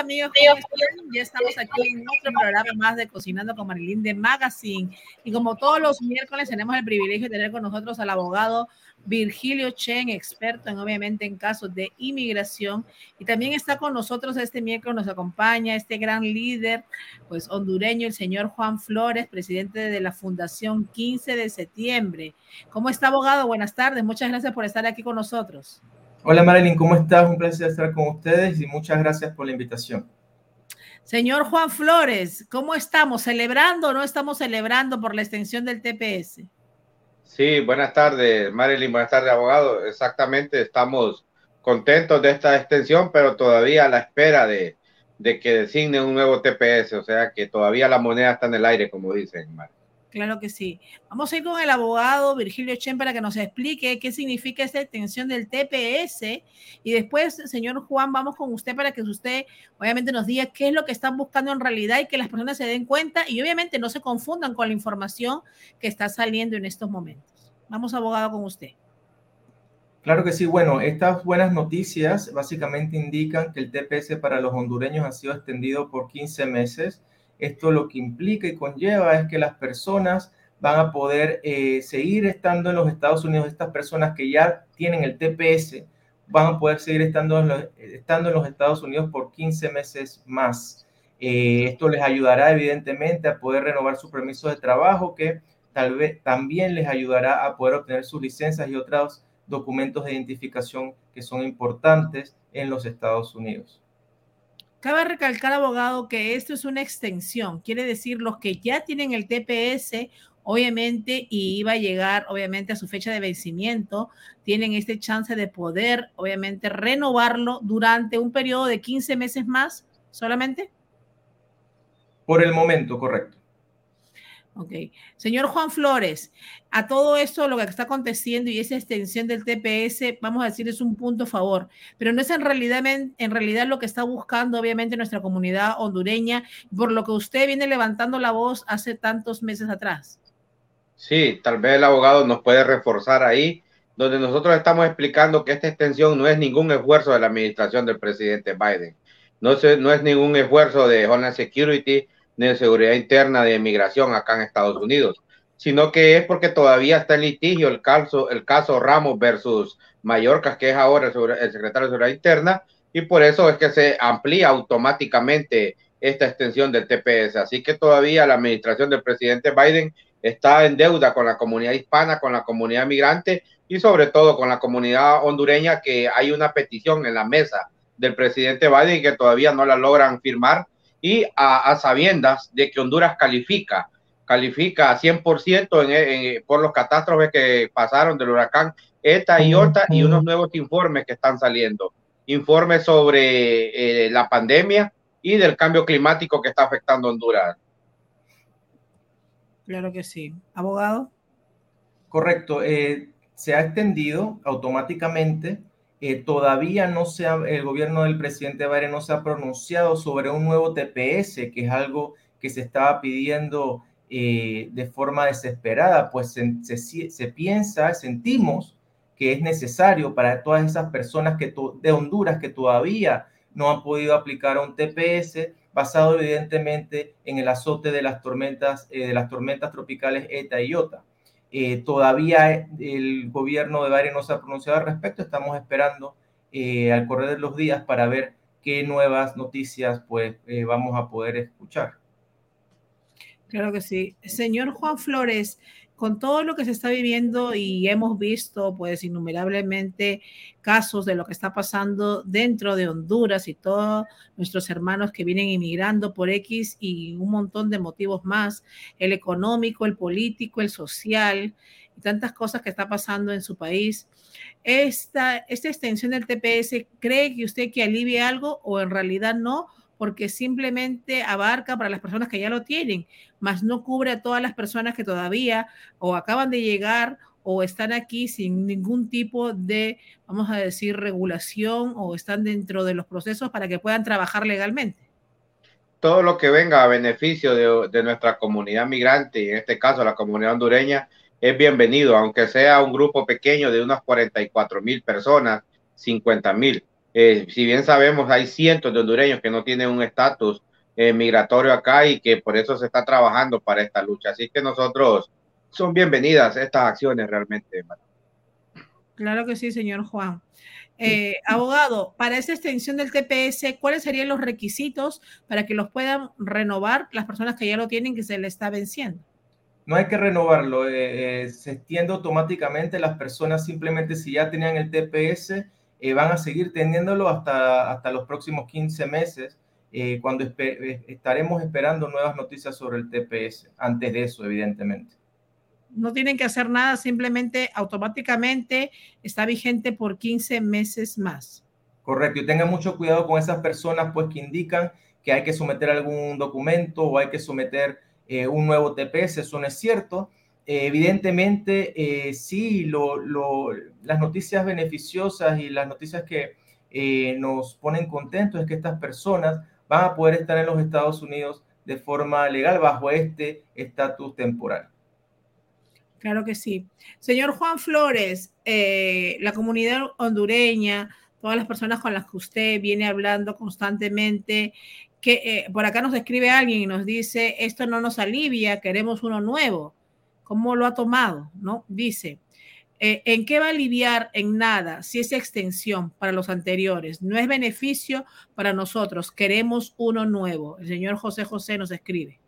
Amigos. ¿Cómo están? Ya estamos aquí en otro programa más de Cocinando con Marilyn de Magazine. Y como todos los miércoles, tenemos el privilegio de tener con nosotros al abogado Virgilio Chen, experto en obviamente en casos de inmigración. Y también está con nosotros este miércoles, nos acompaña este gran líder, pues hondureño, el señor Juan Flores, presidente de la Fundación 15 de septiembre. ¿Cómo está, abogado? Buenas tardes. Muchas gracias por estar aquí con nosotros. Hola Marilyn, ¿cómo estás? Un placer estar con ustedes y muchas gracias por la invitación. Señor Juan Flores, ¿cómo estamos? ¿Celebrando o no estamos celebrando por la extensión del TPS? Sí, buenas tardes, Marilyn, buenas tardes, abogado. Exactamente, estamos contentos de esta extensión, pero todavía a la espera de, que designe un nuevo TPS, o sea que todavía la moneda está en el aire, como dicen, Marilyn. Claro que sí. Vamos a ir con el abogado Virgilio Chen para que nos explique qué significa esta extensión del TPS. Y después, señor Juan, vamos con usted para que usted obviamente nos diga qué es lo que están buscando en realidad y que las personas se den cuenta y obviamente no se confundan con la información que está saliendo en estos momentos. Vamos, abogado, con usted. Claro que sí. Bueno, estas buenas noticias básicamente indican que el TPS para los hondureños ha sido extendido por 15 meses esto lo que implica y conlleva es que las personas van a poder eh, seguir estando en los Estados Unidos, estas personas que ya tienen el TPS van a poder seguir estando en los, estando en los Estados Unidos por 15 meses más. Eh, esto les ayudará evidentemente a poder renovar su permiso de trabajo, que tal vez también les ayudará a poder obtener sus licencias y otros documentos de identificación que son importantes en los Estados Unidos. Cabe recalcar, abogado, que esto es una extensión. Quiere decir, los que ya tienen el TPS, obviamente, y iba a llegar, obviamente, a su fecha de vencimiento, tienen este chance de poder, obviamente, renovarlo durante un periodo de 15 meses más solamente. Por el momento, correcto. Ok. Señor Juan Flores, a todo esto, lo que está aconteciendo y esa extensión del TPS, vamos a decir, es un punto a favor, pero no es en realidad, en realidad lo que está buscando, obviamente, nuestra comunidad hondureña, por lo que usted viene levantando la voz hace tantos meses atrás. Sí, tal vez el abogado nos puede reforzar ahí, donde nosotros estamos explicando que esta extensión no es ningún esfuerzo de la administración del presidente Biden, no, no es ningún esfuerzo de Homeland Security, de seguridad interna de inmigración acá en Estados Unidos, sino que es porque todavía está en litigio el caso, el caso Ramos versus Mallorca, que es ahora el secretario de Seguridad Interna, y por eso es que se amplía automáticamente esta extensión del TPS. Así que todavía la administración del presidente Biden está en deuda con la comunidad hispana, con la comunidad migrante y sobre todo con la comunidad hondureña, que hay una petición en la mesa del presidente Biden que todavía no la logran firmar y a, sabiendas de que Honduras califica, califica a 100% por los catástrofes que pasaron del huracán ETA y OTA y unos nuevos informes que están saliendo. Informes sobre eh, la pandemia y del cambio climático que está afectando Honduras. Claro que sí. Abogado. Correcto. Eh, se ha extendido automáticamente todavía no se ha, el gobierno del presidente Biden no se ha pronunciado sobre un nuevo TPS, que es algo que se estaba pidiendo eh, de forma desesperada, pues se, se, piensa, sentimos que es necesario para todas esas personas que de Honduras que todavía no han podido aplicar un TPS basado evidentemente en el azote de las tormentas, eh, de las tormentas tropicales ETA y IOTA. Eh, todavía el gobierno de Biden no se ha pronunciado al respecto. Estamos esperando eh, al correr de los días para ver qué nuevas noticias pues eh, vamos a poder escuchar. Claro que sí. Señor Juan Flores, con todo lo que se está viviendo y hemos visto pues innumerablemente casos de lo que está pasando dentro de Honduras y todos nuestros hermanos que vienen inmigrando por X y un montón de motivos más, el económico, el político, el social y tantas cosas que está pasando en su país. Esta, esta extensión del TPS, ¿cree que usted que alivie algo o en realidad no? Porque simplemente abarca para las personas que ya lo tienen, más no cubre a todas las personas que todavía o acaban de llegar o están aquí sin ningún tipo de, vamos a decir, regulación o están dentro de los procesos para que puedan trabajar legalmente. Todo lo que venga a beneficio de, de nuestra comunidad migrante, y en este caso la comunidad hondureña, es bienvenido, aunque sea un grupo pequeño de unas 44 mil personas, 50 mil Eh, si bien sabemos, hay cientos de hondureños que no tienen un estatus eh, migratorio acá y que por eso se está trabajando para esta lucha. Así que nosotros son bienvenidas estas acciones realmente. Claro que sí, señor Juan. Eh, abogado, para esa extensión del TPS, ¿cuáles serían los requisitos para que los puedan renovar las personas que ya lo tienen que se le está venciendo? No hay que renovarlo, eh, eh, se extiende automáticamente. Las personas simplemente si ya tenían el TPS van a seguir teniéndolo hasta, hasta los próximos 15 meses, cuando estaremos esperando nuevas noticias sobre el TPS. Antes de eso, evidentemente no tienen que hacer nada, simplemente automáticamente está vigente por 15 meses más. Correcto, y tengan mucho cuidado con esas personas pues que indican que hay que someter algún documento o hay que someter eh, un nuevo TPS, eso no es cierto. Eh, evidentemente, eh, sí, las noticias beneficiosas y las noticias que nos ponen contentos es que estas personas van a poder estar en los Estados Unidos de forma legal bajo este estatus temporal. Claro que sí. Señor Juan Flores, eh, la comunidad hondureña, todas las personas con las que usted viene hablando constantemente, que eh, por acá nos escribe alguien y nos dice, esto no nos alivia, queremos uno nuevo. ¿Cómo lo ha tomado? ¿No? Dice, eh, ¿en qué va a aliviar? En nada, si es extensión para los anteriores, no es beneficio para nosotros, queremos uno nuevo. El señor José José nos escribe.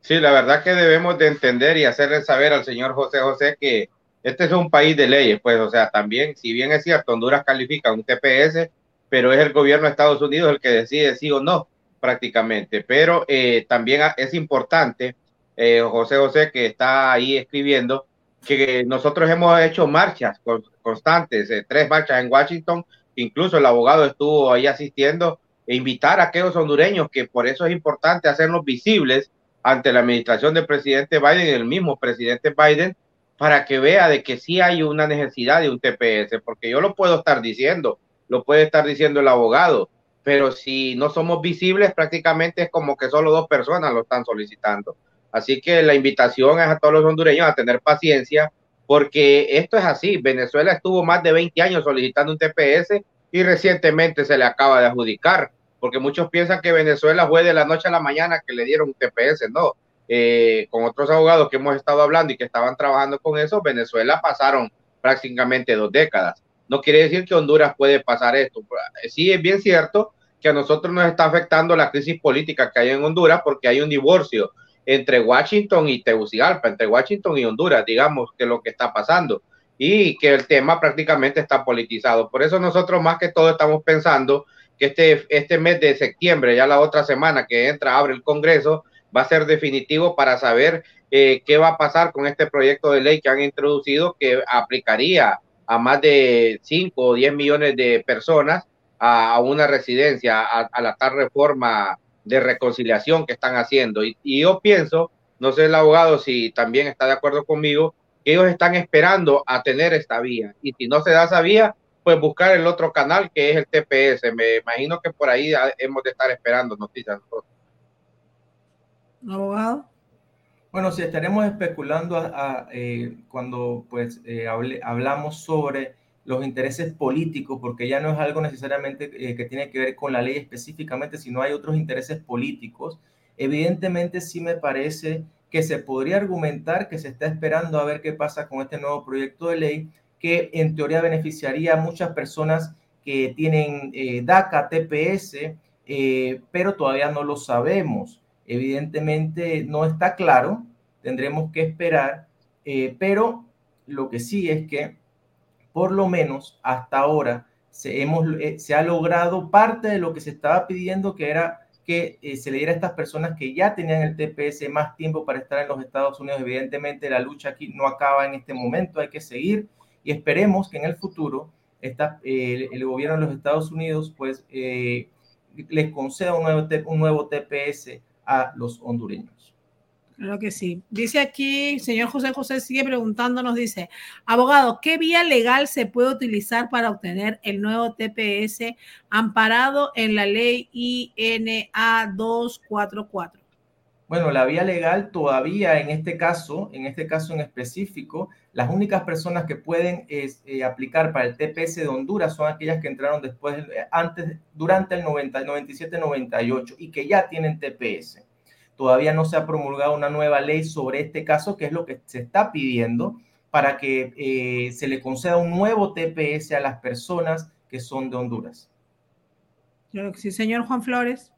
Sí, la verdad que debemos de entender y hacerle saber al señor José José que este es un país de leyes, pues, o sea, también, si bien es cierto, Honduras califica un TPS, pero es el gobierno de Estados Unidos el que decide sí o no, prácticamente. Pero eh, también es importante, eh, José José, que está ahí escribiendo, que nosotros hemos hecho marchas constantes, eh, tres marchas en Washington, incluso el abogado estuvo ahí asistiendo, e invitar a aquellos hondureños que por eso es importante hacernos visibles ante la administración del presidente Biden y el mismo presidente Biden para que vea de que sí hay una necesidad de un TPS, porque yo lo puedo estar diciendo, lo puede estar diciendo el abogado, pero si no somos visibles, prácticamente es como que solo dos personas lo están solicitando. Así que la invitación es a todos los hondureños a tener paciencia, porque esto es así. Venezuela estuvo más de 20 años solicitando un TPS y recientemente se le acaba de adjudicar porque muchos piensan que Venezuela fue de la noche a la mañana que le dieron un TPS, no. Eh, con otros abogados que hemos estado hablando y que estaban trabajando con eso, Venezuela pasaron prácticamente dos décadas. No quiere decir que Honduras puede pasar esto. Sí es bien cierto que a nosotros nos está afectando la crisis política que hay en Honduras porque hay un divorcio entre Washington y Tegucigalpa, entre Washington y Honduras, digamos que lo que está pasando y que el tema prácticamente está politizado. Por eso nosotros más que todo estamos pensando que este, este mes de septiembre, ya la otra semana que entra, abre el Congreso, va a ser definitivo para saber eh, qué va a pasar con este proyecto de ley que han introducido que aplicaría a más de 5 o 10 millones de personas a, una residencia, a, la tal reforma de reconciliación que están haciendo. Y, y, yo pienso, no sé el abogado si también está de acuerdo conmigo, que ellos están esperando a tener esta vía. Y si no se da esa vía, pues buscar el otro canal que es el TPS. Me imagino que por ahí hemos de estar esperando noticias. Abogado. Bueno, si estaremos especulando eh, cuando pues eh, hablamos sobre los intereses políticos, porque ya no es algo necesariamente eh, que tiene que ver con la ley específicamente, sino hay otros intereses políticos. Evidentemente sí me parece que se podría argumentar que se está esperando a ver qué pasa con este nuevo proyecto de ley, que en teoría beneficiaría a muchas personas que tienen eh, DACA, TPS, eh, pero todavía no lo sabemos. Evidentemente no está claro, tendremos que esperar, pero lo que sí es que por lo menos hasta ahora se, hemos, se ha logrado parte de lo que se estaba pidiendo, que era que se le diera a estas personas que ya tenían el TPS más tiempo para estar en los Estados Unidos. Evidentemente la lucha aquí no acaba en este momento, hay que seguir y esperemos que en el futuro esta, el gobierno de los Estados Unidos pues eh, les conceda un nuevo, un nuevo TPS a los hondureños. Claro que sí. Dice aquí, señor José José sigue preguntándonos, dice, abogado, ¿qué vía legal se puede utilizar para obtener el nuevo TPS amparado en la ley INA 244? Bueno, la vía legal todavía en este caso, en este caso en específico, las únicas personas que pueden eh, aplicar para el TPS de Honduras son aquellas que entraron después, eh, antes, durante el 90, 97, 98 y que ya tienen TPS. Todavía no se ha promulgado una nueva ley sobre este caso, que es lo que se está pidiendo para que eh, se le conceda un nuevo TPS a las personas que son de Honduras. sí, señor Juan Flores.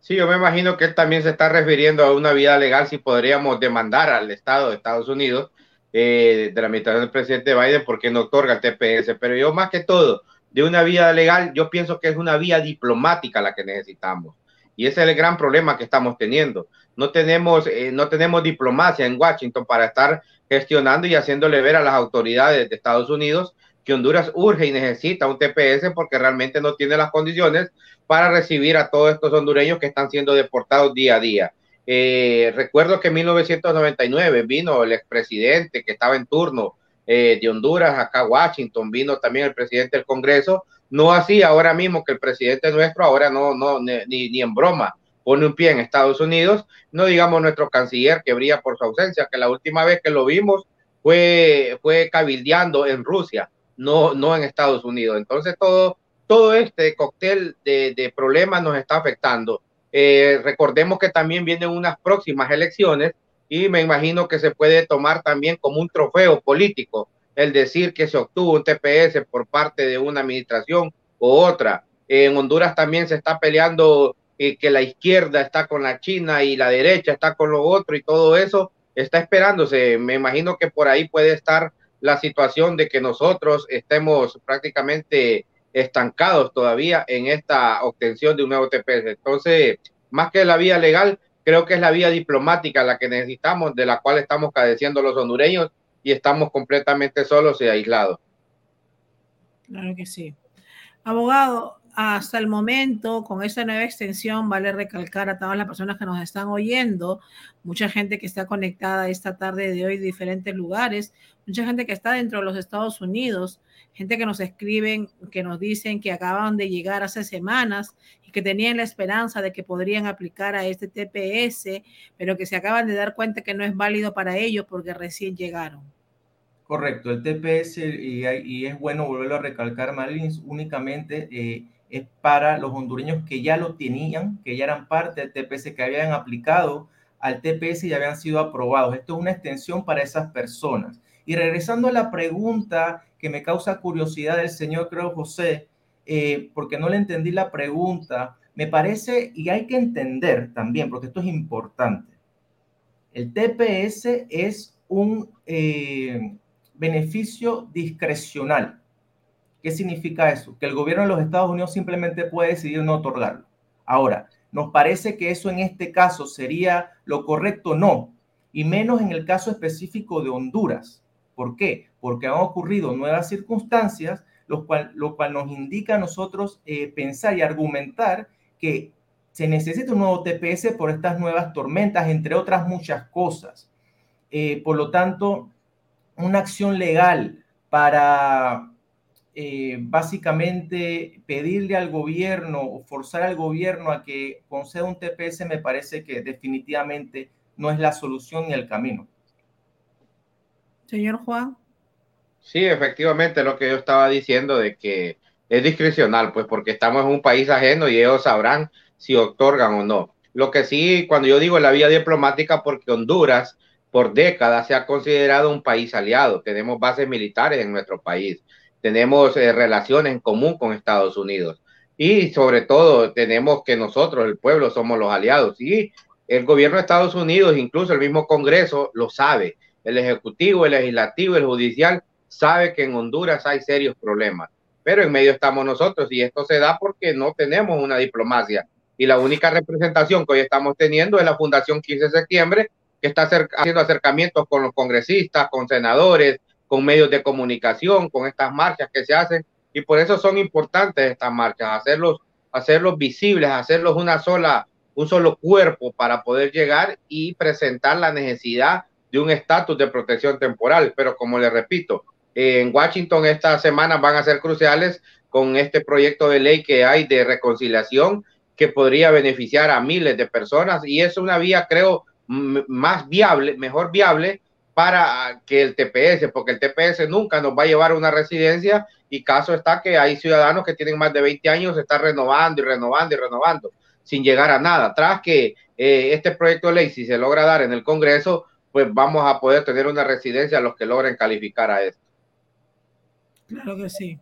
Sí, yo me imagino que él también se está refiriendo a una vía legal si podríamos demandar al Estado de Estados Unidos eh, de la administración del presidente Biden porque no otorga el TPS. Pero yo más que todo, de una vía legal, yo pienso que es una vía diplomática la que necesitamos. Y ese es el gran problema que estamos teniendo. No tenemos, eh, no tenemos diplomacia en Washington para estar gestionando y haciéndole ver a las autoridades de Estados Unidos que Honduras urge y necesita un TPS porque realmente no tiene las condiciones para recibir a todos estos hondureños que están siendo deportados día a día. Eh, recuerdo que en 1999 vino el expresidente que estaba en turno eh, de Honduras acá a Washington, vino también el presidente del Congreso, no así ahora mismo que el presidente nuestro ahora no, no, ni, ni en broma pone un pie en Estados Unidos, no digamos nuestro canciller que brilla por su ausencia, que la última vez que lo vimos fue, fue cabildeando en Rusia, no, no en Estados Unidos. Entonces todo, todo este cóctel de, de problemas nos está afectando. Eh, recordemos que también vienen unas próximas elecciones y me imagino que se puede tomar también como un trofeo político el decir que se obtuvo un TPS por parte de una administración u otra. En Honduras también se está peleando eh, que la izquierda está con la China y la derecha está con lo otro y todo eso está esperándose. Me imagino que por ahí puede estar la situación de que nosotros estemos prácticamente estancados todavía en esta obtención de un nuevo TPS. Entonces, más que la vía legal, creo que es la vía diplomática la que necesitamos, de la cual estamos cadeciendo los hondureños y estamos completamente solos y aislados. Claro que sí. Abogado, hasta el momento, con esta nueva extensión, vale recalcar a todas las personas que nos están oyendo, mucha gente que está conectada esta tarde de hoy de diferentes lugares, mucha gente que está dentro de los Estados Unidos, gente que nos escriben, que nos dicen que acaban de llegar hace semanas y que tenían la esperanza de que podrían aplicar a este TPS, pero que se acaban de dar cuenta que no es válido para ellos porque recién llegaron. Correcto, el TPS, y, es bueno volverlo a recalcar, Marilyn, únicamente eh, es para los hondureños que ya lo tenían, que ya eran parte del TPS, que habían aplicado al TPS y ya habían sido aprobados. Esto es una extensión para esas personas. Y regresando a la pregunta que me causa curiosidad del señor, creo, José, eh, porque no le entendí la pregunta, me parece, y hay que entender también, porque esto es importante, el TPS es un eh, beneficio discrecional. ¿Qué significa eso? Que el gobierno de los Estados Unidos simplemente puede decidir no otorgarlo. Ahora, ¿nos parece que eso en este caso sería lo correcto? No, y menos en el caso específico de Honduras. ¿Por qué? Porque han ocurrido nuevas circunstancias, lo cual, lo cual nos indica a nosotros eh, pensar y argumentar que se necesita un nuevo TPS por estas nuevas tormentas, entre otras muchas cosas. Eh, por lo tanto, una acción legal para eh, básicamente pedirle al gobierno o forzar al gobierno a que conceda un TPS me parece que definitivamente no es la solución ni el camino. Señor Juan. Sí, efectivamente, lo que yo estaba diciendo de que es discrecional, pues porque estamos en un país ajeno y ellos sabrán si otorgan o no. Lo que sí, cuando yo digo la vía diplomática, porque Honduras por décadas se ha considerado un país aliado, tenemos bases militares en nuestro país. Tenemos eh, relaciones en común con Estados Unidos. Y sobre todo tenemos que nosotros, el pueblo, somos los aliados. Y el gobierno de Estados Unidos, incluso el mismo Congreso, lo sabe. El Ejecutivo, el Legislativo, el Judicial sabe que en Honduras hay serios problemas, pero en medio estamos nosotros y esto se da porque no tenemos una diplomacia. Y la única representación que hoy estamos teniendo es la Fundación 15 de septiembre que está haciendo acercamientos con los congresistas, con senadores, con medios de comunicación, con estas marchas que se hacen, y por eso son importantes estas marchas, hacerlos, hacerlos visibles, hacerlos una sola, un solo cuerpo para poder llegar y presentar la necesidad de un estatus de protección temporal. Pero como le repito, en Washington estas semanas van a ser cruciales con este proyecto de ley que hay de reconciliación que podría beneficiar a miles de personas y es una vía, creo, más viable, mejor viable para que el TPS, porque el TPS nunca nos va a llevar a una residencia y caso está que hay ciudadanos que tienen más de 20 años, están renovando y renovando y renovando sin llegar a nada. Tras que eh, este proyecto de ley, si se logra dar en el Congreso, pues vamos a poder tener una residencia a los que logren calificar a esto. Claro que sí.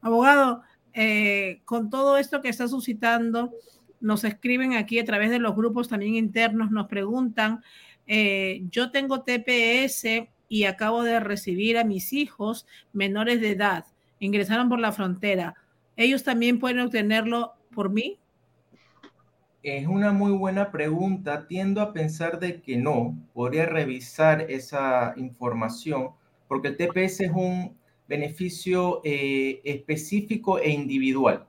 Abogado, eh, con todo esto que está suscitando, nos escriben aquí a través de los grupos también internos, nos preguntan, eh, yo tengo TPS y acabo de recibir a mis hijos menores de edad, ingresaron por la frontera, ¿ellos también pueden obtenerlo por mí? Es una muy buena pregunta. Tiendo a pensar de que no. Podría revisar esa información porque el TPS es un beneficio eh, específico e individual.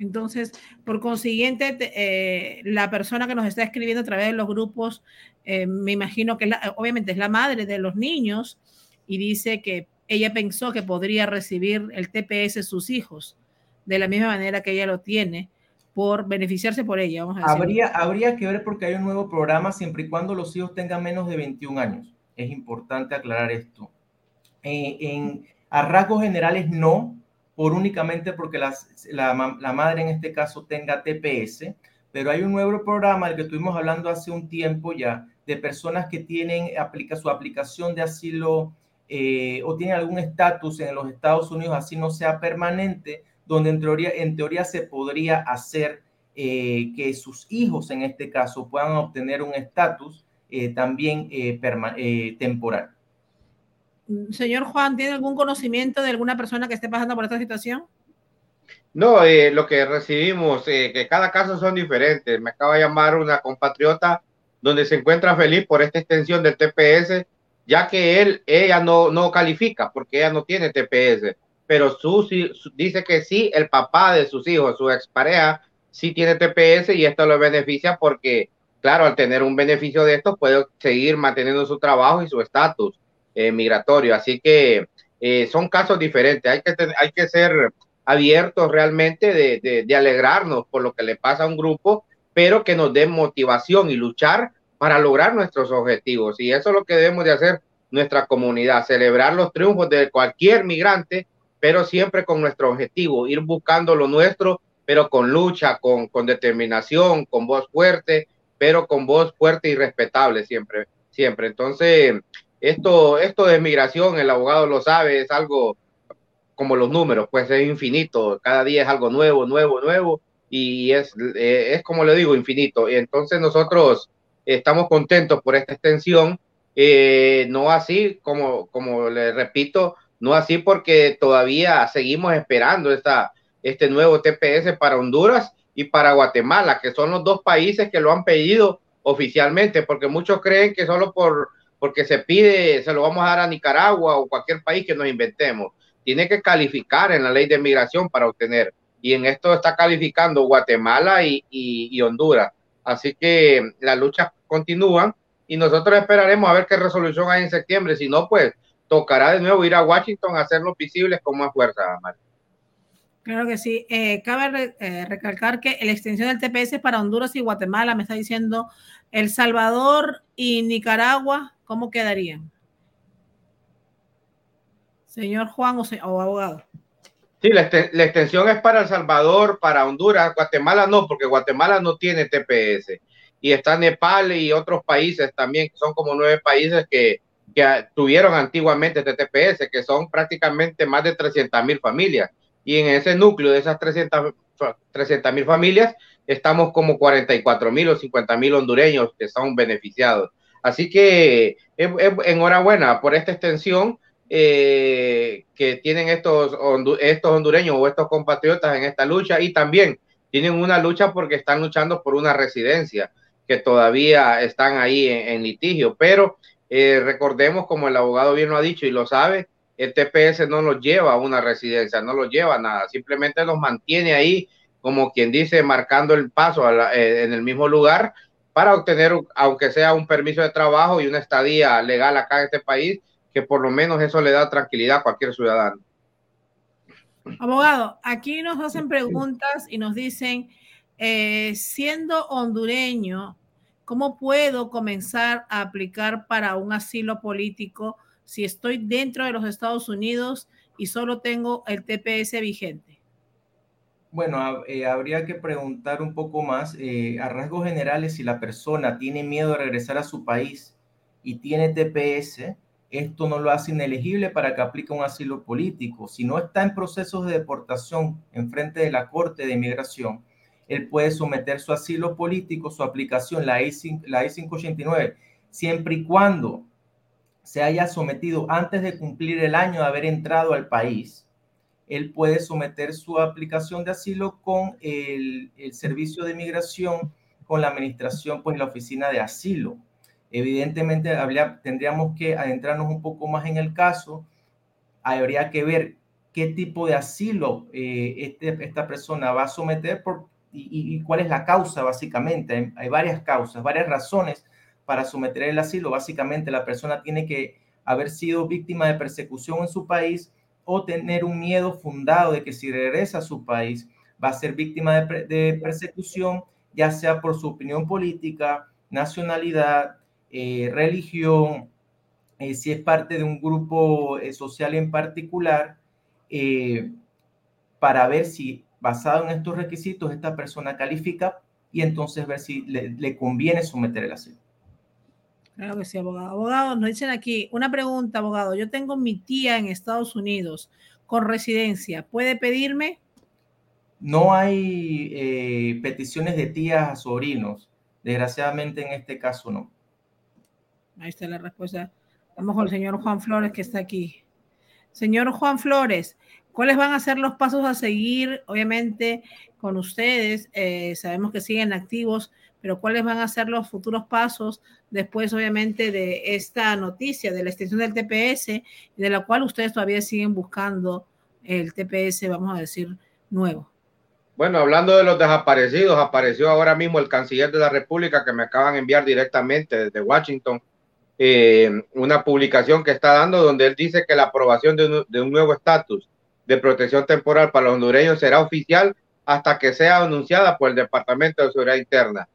Entonces, por consiguiente, eh, la persona que nos está escribiendo a través de los grupos, eh, me imagino que obviamente es la madre de los niños y dice que ella pensó que podría recibir el TPS sus hijos de la misma manera que ella lo tiene por beneficiarse por ella. habría, habría que ver porque hay un nuevo programa siempre y cuando los hijos tengan menos de 21 años. Es importante aclarar esto. Eh, en, a rasgos generales no, por únicamente porque la, la, madre en este caso tenga TPS, pero hay un nuevo programa del que estuvimos hablando hace un tiempo ya, de personas que tienen aplica, su aplicación de asilo eh, o tienen algún estatus en los Estados Unidos, así no sea permanente, donde en teoría, en teoría se podría hacer eh, que sus hijos en este caso puedan obtener un estatus eh, también temporal. Señor Juan, ¿tiene algún conocimiento de alguna persona que esté pasando por esta situación? No, eh, lo que recibimos, eh, que cada caso son diferentes. Me acaba de llamar una compatriota donde se encuentra feliz por esta extensión del TPS, ya que él, ella no, no califica porque ella no tiene TPS, pero su, dice que sí, el papá de sus hijos, su expareja, sí tiene TPS y esto lo beneficia porque, claro, al tener un beneficio de esto, puede seguir manteniendo su trabajo y su estatus eh, migratorio. Así que eh, son casos diferentes. Hay que, hay que ser abiertos realmente de, de, alegrarnos por lo que le pasa a un grupo, pero que nos den motivación y luchar para lograr nuestros objetivos. Y eso es lo que debemos de hacer nuestra comunidad, celebrar los triunfos de cualquier migrante, pero siempre con nuestro objetivo, ir buscando lo nuestro, pero con lucha, con, con determinación, con voz fuerte, pero con voz fuerte y respetable siempre, siempre. Entonces, esto, esto de migración, el abogado lo sabe, es algo como los números, pues es infinito, cada día es algo nuevo, nuevo, nuevo, y es, eh, es como le digo, infinito. Entonces nosotros estamos contentos por esta extensión, eh, no así, como, como le repito, no así porque todavía seguimos esperando esta, este nuevo TPS para Honduras y para Guatemala, que son los dos países que lo han pedido oficialmente, porque muchos creen que solo por porque se pide, se lo vamos a dar a Nicaragua o cualquier país que nos inventemos. Tiene que calificar en la ley de migración para obtener. Y en esto está calificando Guatemala y, Honduras. Así que las luchas continúan y nosotros esperaremos a ver qué resolución hay en septiembre. Si no, pues tocará de nuevo ir a Washington a hacerlo visibles con más fuerza, Claro que sí. Eh, cabe eh, recalcar que la extensión del TPS para Honduras y Guatemala, me está diciendo El Salvador y Nicaragua, ¿cómo quedarían? Señor Juan o, abogado. Sí, la, extensión es para El Salvador, para Honduras, Guatemala no, porque Guatemala no tiene TPS. Y está Nepal y otros países también, que son como nueve países que, que tuvieron antiguamente este TPS, que son prácticamente más de 300 mil familias y en ese núcleo de esas 300 mil familias estamos como 44 mil o 50 mil hondureños que son beneficiados. Así que enhorabuena por esta extensión eh, que tienen estos, estos hondureños o estos compatriotas en esta lucha y también tienen una lucha porque están luchando por una residencia que todavía están ahí en, litigio. Pero eh, recordemos, como el abogado bien lo ha dicho y lo sabe, el TPS no los lleva a una residencia, no los lleva a nada, simplemente los mantiene ahí, como quien dice, marcando el paso eh, en el mismo lugar para obtener, aunque sea un permiso de trabajo y una estadía legal acá en este país, que por lo menos eso le da tranquilidad a cualquier ciudadano. Abogado, aquí nos hacen preguntas y nos dicen, eh, siendo hondureño, ¿cómo puedo comenzar a aplicar para un asilo político si estoy dentro de los Estados Unidos y solo tengo el TPS vigente? Bueno, eh, habría que preguntar un poco más eh, a rasgos generales si la persona tiene miedo de regresar a su país y tiene TPS, esto no lo hace inelegible para que aplique un asilo político. Si no está en procesos de deportación en frente de la Corte de Inmigración, él puede someter su asilo político, su aplicación, la I-589, siempre y cuando se haya sometido antes de cumplir el año de haber entrado al país, él puede someter su aplicación de asilo con el, servicio de inmigración, con la administración, pues la oficina de asilo. Evidentemente, tendríamos que adentrarnos un poco más en el caso. Habría que ver qué tipo de asilo eh, este, esta persona va a someter por, y, cuál es la causa, básicamente. hay varias causas, varias razones para someter el asilo. Básicamente, la persona tiene que haber sido víctima de persecución en su país o tener un miedo fundado de que si regresa a su país va a ser víctima de, persecución, ya sea por su opinión política, nacionalidad, eh, religión, eh, si es parte de un grupo eh, social en particular, para ver si basado en estos requisitos esta persona califica y entonces ver si le, le conviene someter el asilo. Claro que sí, abogado. Abogado, nos dicen aquí, una pregunta, abogado. Yo tengo mi tía en Estados Unidos con residencia. ¿Puede pedirme? No hay eh, peticiones de tías a sobrinos. Desgraciadamente en este caso no. Ahí está la respuesta. Vamos con el señor Juan Flores que está aquí. Señor Juan Flores, ¿cuáles van a ser los pasos a seguir? Obviamente con ustedes, eh, sabemos que siguen activos, pero cuáles van a ser los futuros pasos después, obviamente, de esta noticia de la extensión del TPS, de la cual ustedes todavía siguen buscando el TPS, vamos a decir, nuevo. Bueno, hablando de los desaparecidos, apareció ahora mismo el canciller de la República que me acaban de enviar directamente desde Washington eh, una publicación que está dando donde él dice que la aprobación de un, de un nuevo estatus de protección temporal para los hondureños será oficial hasta que sea anunciada por el Departamento de Seguridad Interna.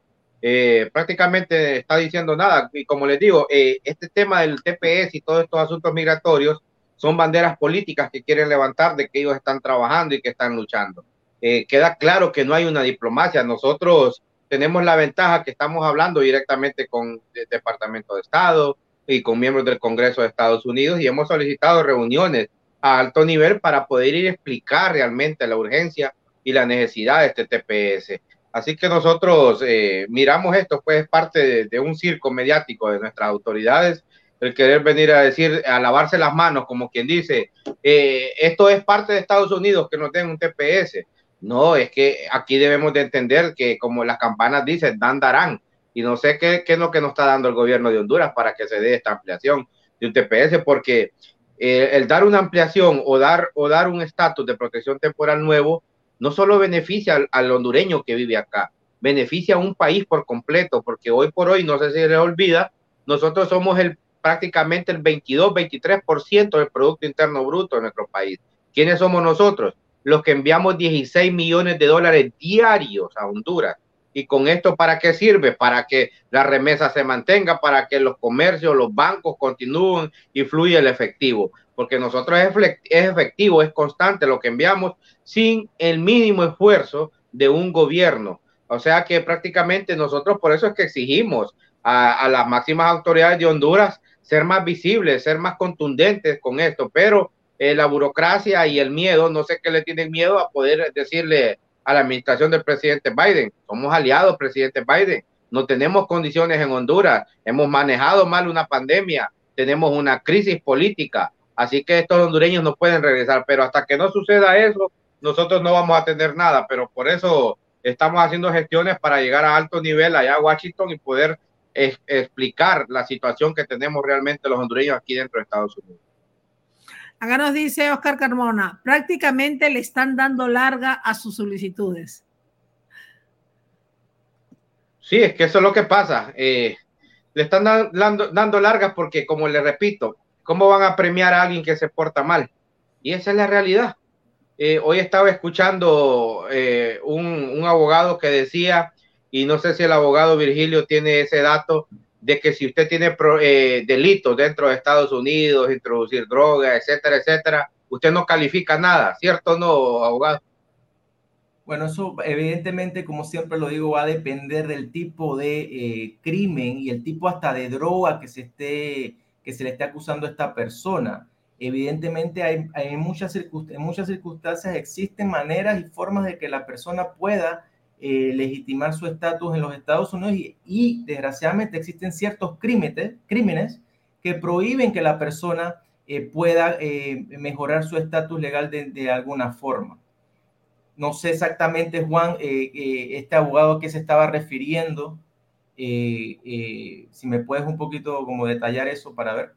Eh, prácticamente está diciendo nada. Y como les digo, eh, este tema del TPS y todos estos asuntos migratorios son banderas políticas que quieren levantar de que ellos están trabajando y que están luchando. Eh, queda claro que no hay una diplomacia. Nosotros tenemos la ventaja que estamos hablando directamente con el Departamento de Estado y con miembros del Congreso de Estados Unidos y hemos solicitado reuniones a alto nivel para poder ir a explicar realmente la urgencia y la necesidad de este TPS. Así que nosotros eh, miramos esto, pues es parte de, un circo mediático de nuestras autoridades, el querer venir a decir, a lavarse las manos, como quien dice, eh, esto es parte de Estados Unidos que nos den un TPS. No, es que aquí debemos de entender que como las campanas dicen, dan, darán. Y no sé qué, qué es lo que nos está dando el gobierno de Honduras para que se dé esta ampliación de un TPS, porque eh, el dar una ampliación o dar, o dar un estatus de protección temporal nuevo no solo beneficia al, hondureño que vive acá, beneficia a un país por completo, porque hoy por hoy, no sé si les olvida, nosotros somos el prácticamente el 22, 23% del Producto Interno Bruto de nuestro país. ¿Quiénes somos nosotros? Los que enviamos 16 millones de dólares diarios a Honduras. ¿Y con esto para qué sirve? Para que la remesa se mantenga, para que los comercios, los bancos continúen y fluya el efectivo porque nosotros es efectivo, es constante lo que enviamos sin el mínimo esfuerzo de un gobierno. O sea que prácticamente nosotros por eso es que exigimos a, las máximas autoridades de Honduras ser más visibles, ser más contundentes con esto, pero eh, la burocracia y el miedo, no sé qué le tienen miedo a poder decirle a la administración del presidente Biden, somos aliados, presidente Biden, no tenemos condiciones en Honduras, hemos manejado mal una pandemia, tenemos una crisis política, Así que estos hondureños no pueden regresar, pero hasta que no suceda eso, nosotros no vamos a tener nada, pero por eso estamos haciendo gestiones para llegar a alto nivel allá a Washington y poder explicar la situación que tenemos realmente los hondureños aquí dentro de Estados Unidos. Acá nos dice Oscar Carmona, prácticamente le están dando larga a sus solicitudes. Sí, es que eso es lo que pasa. Eh, le están dando, dando largas porque, como le repito, ¿Cómo van a premiar a alguien que se porta mal? Y esa es la realidad. Eh, hoy estaba escuchando eh, un, abogado que decía y no sé si el abogado Virgilio tiene ese dato de que si usted tiene eh, delitos dentro de Estados Unidos, introducir drogas, etcétera, etcétera, usted no califica nada, ¿cierto o no, abogado? Bueno, eso evidentemente, como siempre lo digo, va a depender del tipo de eh, crimen y el tipo hasta de droga que se esté que se le esté acusando a esta persona. Evidentemente, hay, muchas en muchas circunstancias existen maneras y formas de que la persona pueda eh, legitimar su estatus en los Estados Unidos y, desgraciadamente existen ciertos crímenes, que prohíben que la persona eh, pueda eh, mejorar su estatus legal de, alguna forma. No sé exactamente, Juan, este abogado que se estaba refiriendo, si me puedes un poquito como detallar eso para ver.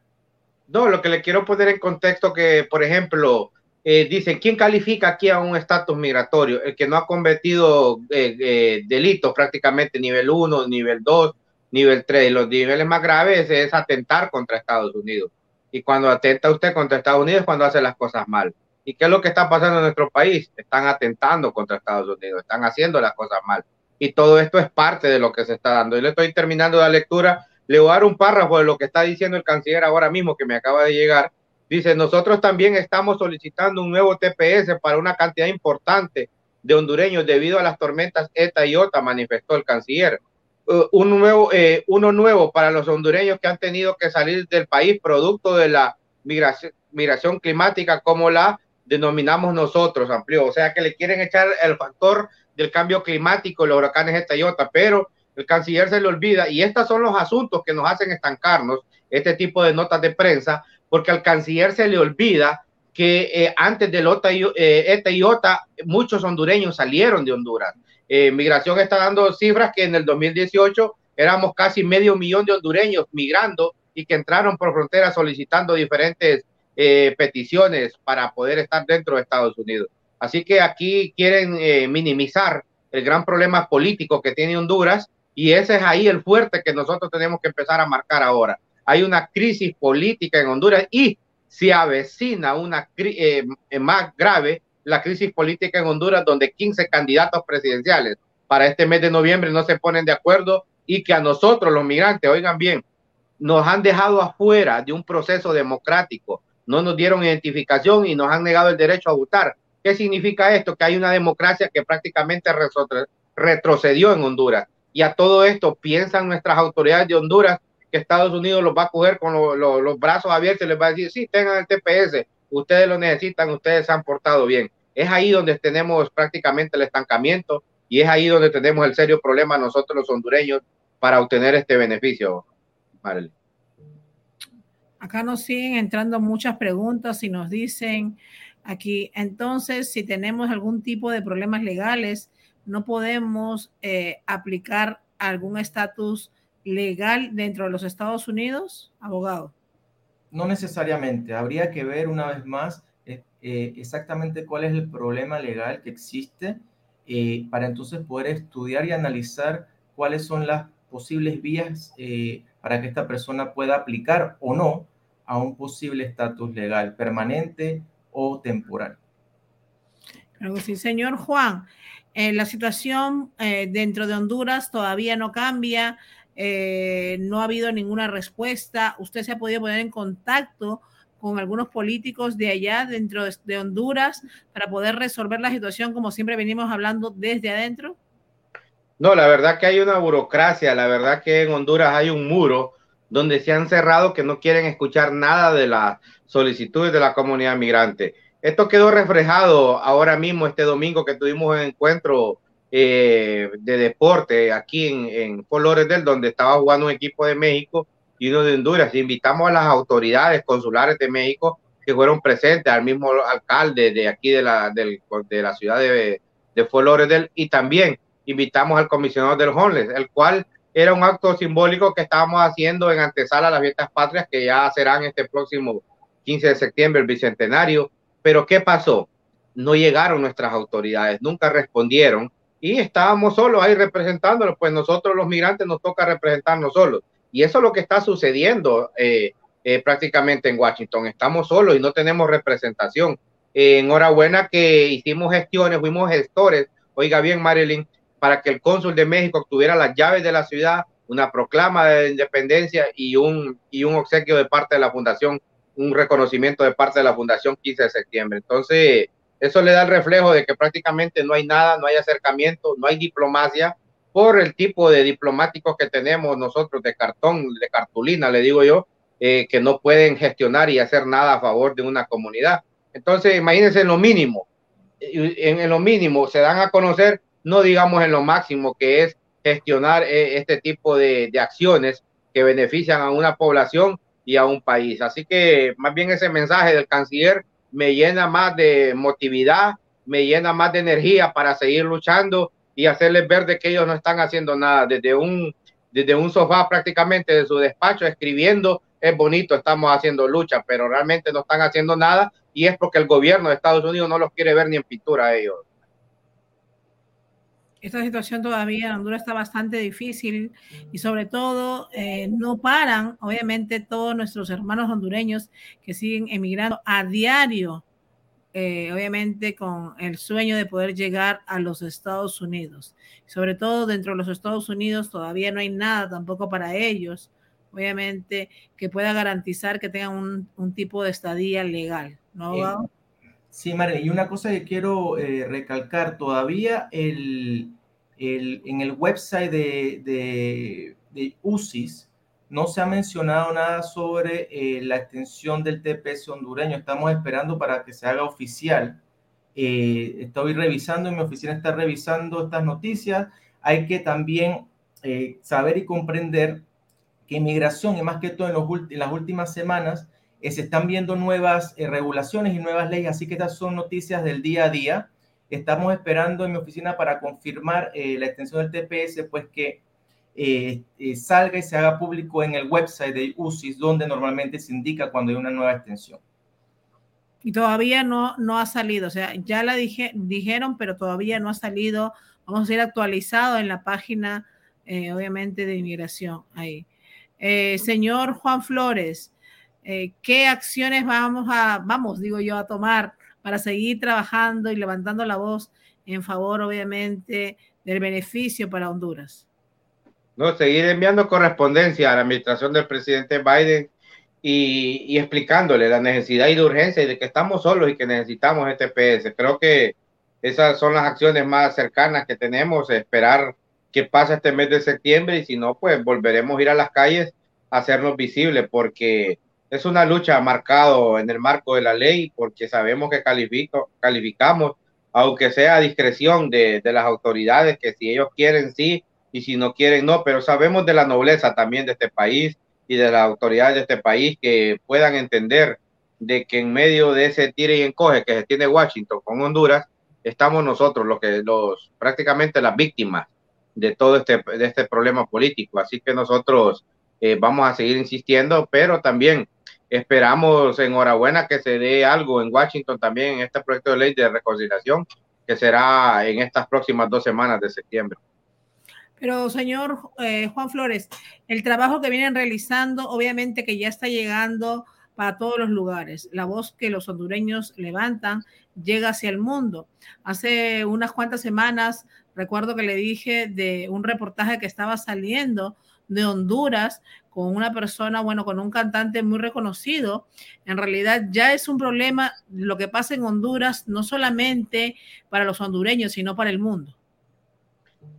No, lo que le quiero poner en contexto que, por ejemplo, eh, dice, ¿quién califica aquí a un estatus migratorio? El que no ha cometido eh, eh, delitos prácticamente nivel 1, nivel 2, nivel 3. Los niveles más graves es atentar contra Estados Unidos. Y cuando atenta usted contra Estados Unidos es cuando hace las cosas mal. ¿Y qué es lo que está pasando en nuestro país? Están atentando contra Estados Unidos, están haciendo las cosas mal. Y todo esto es parte de lo que se está dando. Y le estoy terminando la lectura. Le voy a dar un párrafo de lo que está diciendo el canciller ahora mismo que me acaba de llegar Dice, nosotros también estamos solicitando un nuevo TPS para una cantidad importante de hondureños debido a las tormentas ETA y OTA, manifestó el canciller. Uh, un nuevo, eh, uno nuevo para los hondureños que han tenido que salir del país producto de la migración, migración climática, como la denominamos nosotros, amplió. O sea que le quieren echar el factor del cambio climático, los huracanes ETA y OTA, pero el canciller se le olvida y estos son los asuntos que nos hacen estancarnos, este tipo de notas de prensa, porque al canciller se le olvida que eh, antes del OTA y, eh, ETA y OTA, muchos hondureños salieron de Honduras. Eh, migración está dando cifras que en el 2018 éramos casi medio millón de hondureños migrando y que entraron por frontera solicitando diferentes peticiones para poder estar dentro de Estados Unidos. Así que aquí quieren minimizar el gran problema político que tiene Honduras y ese es ahí el fuerte que nosotros tenemos que empezar a marcar ahora hay una crisis política en Honduras y se avecina una eh, más grave la crisis política en Honduras, donde 15 candidatos presidenciales para este mes de noviembre no se ponen de acuerdo y que a nosotros, los migrantes, oigan bien, nos han dejado afuera de un proceso democrático, no nos dieron identificación y nos han negado el derecho a votar. ¿Qué significa esto? Que hay una democracia que prácticamente retrocedió en Honduras. Y a todo esto piensan nuestras autoridades de Honduras que Estados Unidos los va a coger con los brazos abiertos y les va a decir, sí, tengan el TPS, ustedes lo necesitan, ustedes se han portado bien. Es ahí donde tenemos prácticamente el estancamiento y es ahí donde tenemos el serio problema nosotros los hondureños para obtener este beneficio. Acá nos siguen entrando muchas preguntas y nos dicen aquí, entonces, si tenemos algún tipo de problemas legales, no podemos eh, aplicar algún estatus legal dentro de los Estados Unidos, abogado? No necesariamente. Habría que ver una vez más eh, eh, exactamente cuál es el problema legal que existe eh, para entonces poder estudiar y analizar cuáles son las posibles vías para que esta persona pueda aplicar o no a un posible estatus legal permanente o temporal. Claro sí, señor Juan. La situación dentro de Honduras todavía no cambia. Eh, no ha habido ninguna respuesta. Usted se ha podido poner en contacto con algunos políticos de allá dentro de Honduras para poder resolver la situación como siempre venimos hablando desde adentro? No, la verdad que hay una burocracia, la verdad que en Honduras hay un muro donde se han cerrado que no quieren escuchar nada de las solicitudes de la comunidad migrante. Esto quedó reflejado ahora mismo este domingo que tuvimos un encuentro eh, de deporte aquí en, en Colores del donde estaba jugando un equipo de México y uno de Honduras. Invitamos a las autoridades consulares de México que fueron presentes, al mismo alcalde de aquí de la, de la ciudad de, de Fort y también invitamos al comisionado del Homeless, el cual era un acto simbólico que estábamos haciendo en antesala a las fiestas patrias que ya serán este próximo 15 de septiembre, el bicentenario. Pero ¿qué pasó? No llegaron nuestras autoridades, nunca respondieron y estábamos solos ahí representándolo, pues nosotros los migrantes nos toca representarnos solos. Y eso es lo que está sucediendo eh, eh, prácticamente en Washington. Estamos solos y no tenemos representación. enhorabuena que hicimos gestiones, fuimos gestores, oiga bien Marilyn, para que el cónsul de México obtuviera las llaves de la ciudad, una proclama de independencia y un, y un obsequio de parte de la fundación, un reconocimiento de parte de la fundación 15 de septiembre. Entonces, eso le da el reflejo de que prácticamente no hay nada, no hay acercamiento, no hay diplomacia por el tipo de diplomáticos que tenemos nosotros de cartón, de cartulina, le digo yo, eh, que no pueden gestionar y hacer nada a favor de una comunidad. Entonces, imagínense en lo mínimo, en, lo mínimo se dan a conocer, no digamos en lo máximo, que es gestionar eh, este tipo de, de acciones que benefician a una población y a un país. Así que más bien ese mensaje del canciller me llena más de motividad, me llena más de energía para seguir luchando y hacerles ver de que ellos no están haciendo nada desde un desde un sofá prácticamente de su despacho escribiendo es bonito, estamos haciendo lucha, pero realmente no están haciendo nada y es porque el gobierno de Estados Unidos no los quiere ver ni en pintura a ellos. Esta situación todavía en Honduras está bastante difícil y sobre todo eh, no paran, obviamente, todos nuestros hermanos hondureños que siguen emigrando a diario, eh, obviamente con el sueño de poder llegar a los Estados Unidos. Sobre todo dentro de los Estados Unidos todavía no hay nada tampoco para ellos obviamente, que pueda garantizar que tengan un, tipo de estadía legal, ¿no, eh, sí, María, y una cosa que quiero eh, recalcar, todavía el, en el website de, de, UCIS no se ha mencionado nada sobre eh, la extensión del TPS hondureño. Estamos esperando para que se haga oficial. estoy revisando, en mi oficina está revisando estas noticias. Hay que también saber y comprender que inmigración, y más que todo en, las últimas semanas, eh, se están viendo nuevas eh, regulaciones y nuevas leyes, así que estas son noticias del día a día. Estamos esperando en mi oficina para confirmar eh, la extensión del TPS, pues que salga y se haga público en el website de UCIS, donde normalmente se indica cuando hay una nueva extensión. Y todavía no, no ha salido, o sea, ya la dije, dijeron, pero todavía no ha salido. Vamos a ir actualizado en la página, obviamente, de inmigración ahí. Señor Juan Flores, eh, ¿qué acciones vamos a, vamos, digo yo, a tomar para seguir trabajando y levantando la voz en favor, obviamente, del beneficio para Honduras? No, seguir enviando correspondencia a la administración del presidente Biden y, y, explicándole la necesidad y la urgencia y de que estamos solos y que necesitamos este PS. Creo que esas son las acciones más cercanas que tenemos, esperar qué pasa este mes de septiembre y si no, pues volveremos a ir a las calles a hacernos visibles porque es una lucha marcado en el marco de la ley porque sabemos que califico, calificamos, aunque sea a discreción de, de las autoridades, que si ellos quieren sí y si no quieren no, pero sabemos de la nobleza también de este país y de las autoridades de este país que puedan entender de que en medio de ese tire y encoge que se tiene Washington con Honduras, estamos nosotros los que los prácticamente las víctimas de todo este, de este problema político. Así que nosotros eh, vamos a seguir insistiendo, pero también esperamos enhorabuena que se dé algo en Washington también en este proyecto de ley de reconciliación que será en estas próximas dos semanas de septiembre. Pero, señor eh, Juan Flores, el trabajo que vienen realizando, obviamente que ya está llegando para todos los lugares. La voz que los hondureños levantan llega hacia el mundo. Hace unas cuantas semanas Recuerdo que le dije de un reportaje que estaba saliendo de Honduras con una persona, bueno, con un cantante muy reconocido. En realidad ya es un problema lo que pasa en Honduras, no solamente para los hondureños, sino para el mundo.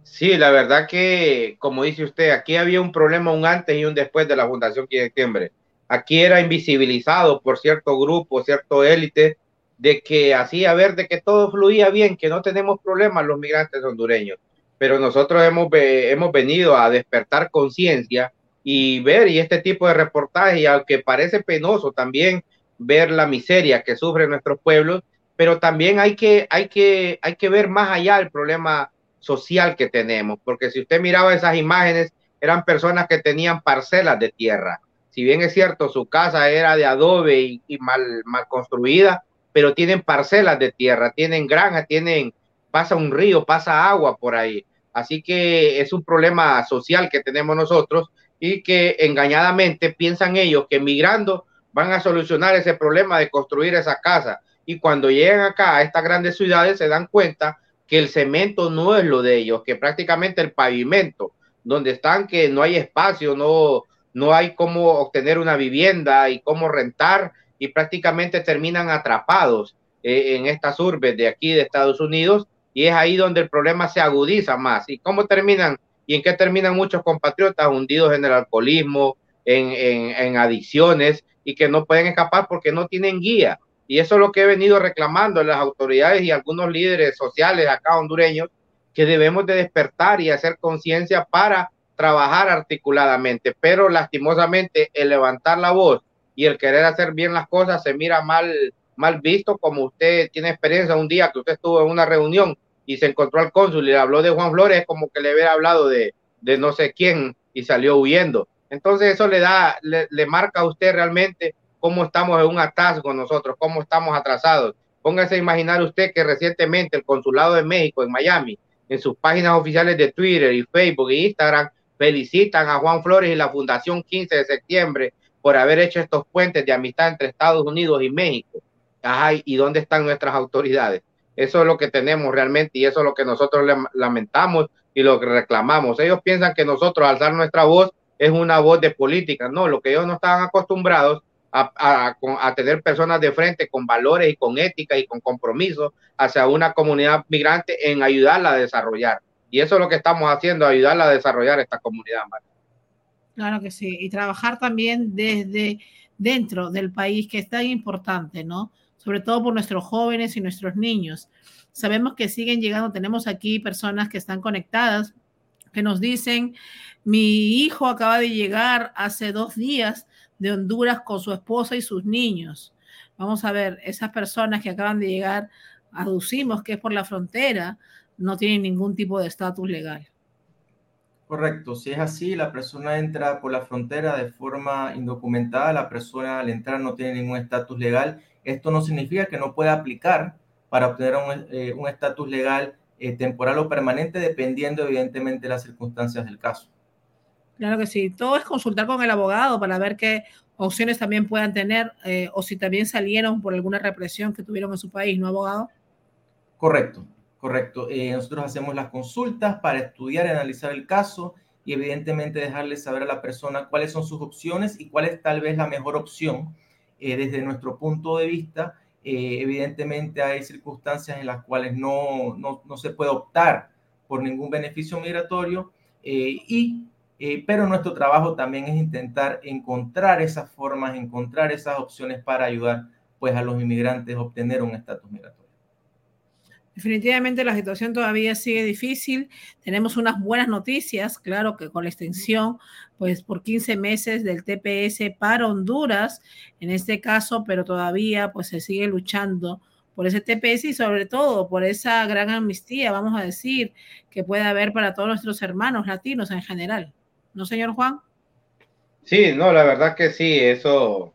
Sí, la verdad que, como dice usted, aquí había un problema un antes y un después de la Fundación 15 de septiembre. Aquí era invisibilizado por cierto grupo, cierto élite, de que hacía ver de que todo fluía bien, que no tenemos problemas los migrantes hondureños. Pero nosotros hemos, hemos venido a despertar conciencia y ver y este tipo de reportajes, aunque parece penoso también ver la miseria que sufren nuestros pueblos, pero también hay que, hay que, hay que ver más allá el problema social que tenemos, porque si usted miraba esas imágenes, eran personas que tenían parcelas de tierra. Si bien es cierto, su casa era de adobe y, y mal, mal construida, pero tienen parcelas de tierra, tienen granjas, tienen, pasa un río, pasa agua por ahí. Así que es un problema social que tenemos nosotros y que engañadamente piensan ellos que migrando van a solucionar ese problema de construir esa casa. Y cuando llegan acá a estas grandes ciudades se dan cuenta que el cemento no es lo de ellos, que prácticamente el pavimento donde están, que no hay espacio, no, no hay cómo obtener una vivienda y cómo rentar y prácticamente terminan atrapados eh, en estas urbes de aquí de Estados Unidos y es ahí donde el problema se agudiza más. ¿Y cómo terminan? ¿Y en qué terminan muchos compatriotas hundidos en el alcoholismo, en, en, adicciones y que no pueden escapar porque no tienen guía? Y eso es lo que he venido reclamando las autoridades y algunos líderes sociales acá hondureños, que debemos de despertar y hacer conciencia para trabajar articuladamente. Pero lastimosamente el levantar la voz y el querer hacer bien las cosas se mira mal mal visto, como usted tiene experiencia un día que usted estuvo en una reunión y se encontró al cónsul y le habló de Juan Flores, como que le hubiera hablado de, de no sé quién y salió huyendo. Entonces eso le da, le, le, marca a usted realmente cómo estamos en un atasco nosotros, cómo estamos atrasados. Póngase a imaginar usted que recientemente el Consulado de México en Miami, en sus páginas oficiales de Twitter y Facebook e Instagram, felicitan a Juan Flores y la Fundación 15 de septiembre por haber hecho estos puentes de amistad entre Estados Unidos y México. ¿Y dónde están nuestras autoridades? Eso es lo que tenemos realmente y eso es lo que nosotros lamentamos y lo que reclamamos. Ellos piensan que nosotros alzar nuestra voz es una voz de política. No, lo que ellos no estaban acostumbrados a, a, a, tener personas de frente con valores y con ética y con compromiso hacia una comunidad migrante en ayudarla a desarrollar. Y eso es lo que estamos haciendo, ayudarla a desarrollar esta comunidad. Claro que sí. Y trabajar también desde dentro del país, que es tan importante, ¿no? Sobre todo por nuestros jóvenes y nuestros niños. Sabemos que siguen llegando, tenemos aquí personas que están conectadas, que nos dicen, mi hijo acaba de llegar hace dos días de Honduras con su esposa y sus niños. Vamos a ver, esas personas que acaban de llegar, aducimos que es por la frontera, no tienen ningún tipo de estatus legal. Correcto, si es así, la persona entra por la frontera de forma indocumentada, la persona al entrar no tiene ningún estatus legal esto no significa que no pueda aplicar para obtener un eh, estatus legal eh, temporal o permanente, dependiendo evidentemente de las circunstancias del caso. Claro que sí. Todo es consultar con el abogado para ver qué opciones también puedan tener eh, o si también salieron por alguna represión que tuvieron en su país, ¿no, abogado? Correcto, correcto. nosotros hacemos las consultas para estudiar y analizar el caso y evidentemente dejarle saber a la persona cuáles son sus opciones y cuál es tal vez la mejor opción eh, desde nuestro punto de vista, eh, evidentemente hay circunstancias en las cuales no, no, no, se puede optar por ningún beneficio migratorio, eh, y, pero nuestro trabajo también es intentar encontrar esas formas, encontrar esas opciones para ayudar pues, a los inmigrantes a obtener un estatus migratorio. Definitivamente la situación todavía sigue difícil. Tenemos unas buenas noticias, claro que con la extensión, pues por 15 meses del TPS para Honduras, en este caso, pero todavía pues se sigue luchando por ese TPS y sobre todo por esa gran amnistía, vamos a decir, que puede haber para todos nuestros hermanos latinos en general. ¿No, señor Juan? Sí, no, la verdad que sí, eso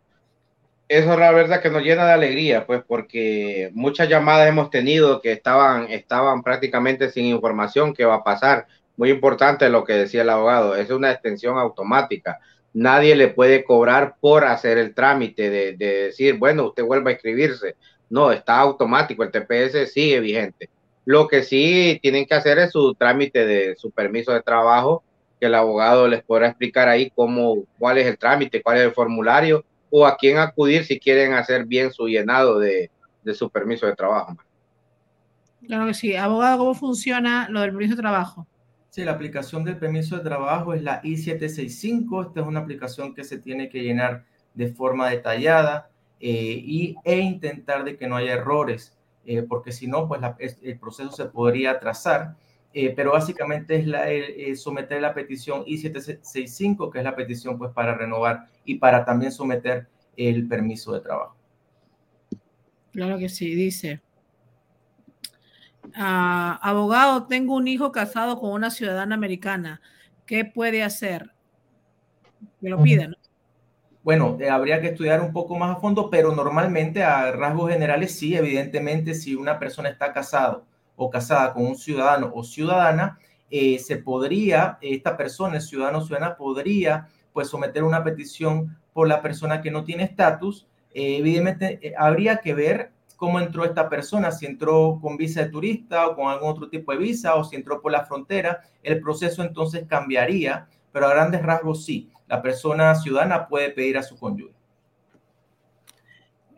eso es la verdad que nos llena de alegría, pues porque muchas llamadas hemos tenido que estaban, estaban prácticamente sin información qué va a pasar. Muy importante lo que decía el abogado, es una extensión automática. Nadie le puede cobrar por hacer el trámite de, de decir, bueno, usted vuelva a inscribirse. No, está automático, el TPS sigue vigente. Lo que sí tienen que hacer es su trámite de su permiso de trabajo, que el abogado les podrá explicar ahí cómo, cuál es el trámite, cuál es el formulario o a quién acudir si quieren hacer bien su llenado de, de su permiso de trabajo. Claro que sí. Abogado, ¿cómo funciona lo del permiso de trabajo? Sí, la aplicación del permiso de trabajo es la I-765. Esta es una aplicación que se tiene que llenar de forma detallada eh, y, e intentar de que no haya errores, eh, porque si no, pues el proceso se podría atrasar. Eh, pero básicamente es la, someter la petición I-765, que es la petición pues para renovar y para también someter el permiso de trabajo. Claro que sí, dice. Ah, abogado, tengo un hijo casado con una ciudadana americana. ¿Qué puede hacer? Que lo pida, Bueno, eh, habría que estudiar un poco más a fondo, pero normalmente a rasgos generales sí, evidentemente, si una persona está casado o casada con un ciudadano o ciudadana, eh, se podría, esta persona, el ciudadano o ciudadana, podría pues someter una petición por la persona que no tiene estatus. Eh, evidentemente, eh, habría que ver cómo entró esta persona, si entró con visa de turista o con algún otro tipo de visa o si entró por la frontera, el proceso entonces cambiaría, pero a grandes rasgos sí, la persona ciudadana puede pedir a su cónyuge.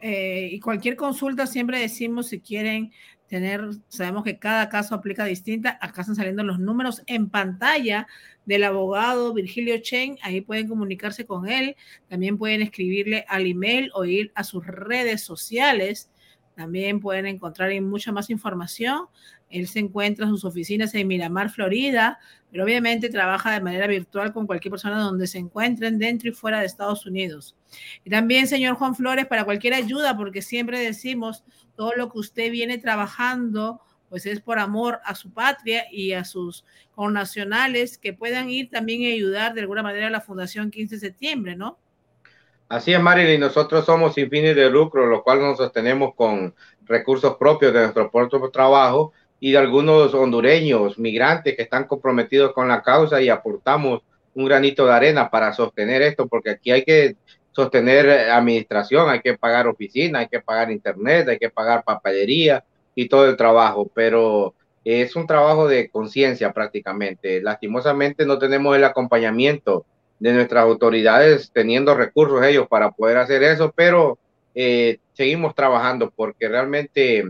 Eh, y cualquier consulta siempre decimos si quieren tener, sabemos que cada caso aplica distinta, acá están saliendo los números en pantalla del abogado Virgilio Chen, ahí pueden comunicarse con él, también pueden escribirle al email o ir a sus redes sociales, también pueden encontrar mucha más información. Él se encuentra en sus oficinas en Miramar, Florida, pero obviamente trabaja de manera virtual con cualquier persona donde se encuentren dentro y fuera de Estados Unidos. Y también, señor Juan Flores, para cualquier ayuda, porque siempre decimos todo lo que usted viene trabajando, pues es por amor a su patria y a sus connacionales que puedan ir también a ayudar de alguna manera a la Fundación 15 de septiembre, ¿no? Así es, Marilyn. Nosotros somos sin fines de lucro, lo cual nos sostenemos con recursos propios de nuestro propio trabajo y de algunos hondureños, migrantes que están comprometidos con la causa y aportamos un granito de arena para sostener esto, porque aquí hay que sostener administración, hay que pagar oficina, hay que pagar internet, hay que pagar papelería y todo el trabajo, pero es un trabajo de conciencia prácticamente. Lastimosamente no tenemos el acompañamiento de nuestras autoridades teniendo recursos ellos para poder hacer eso, pero eh, seguimos trabajando porque realmente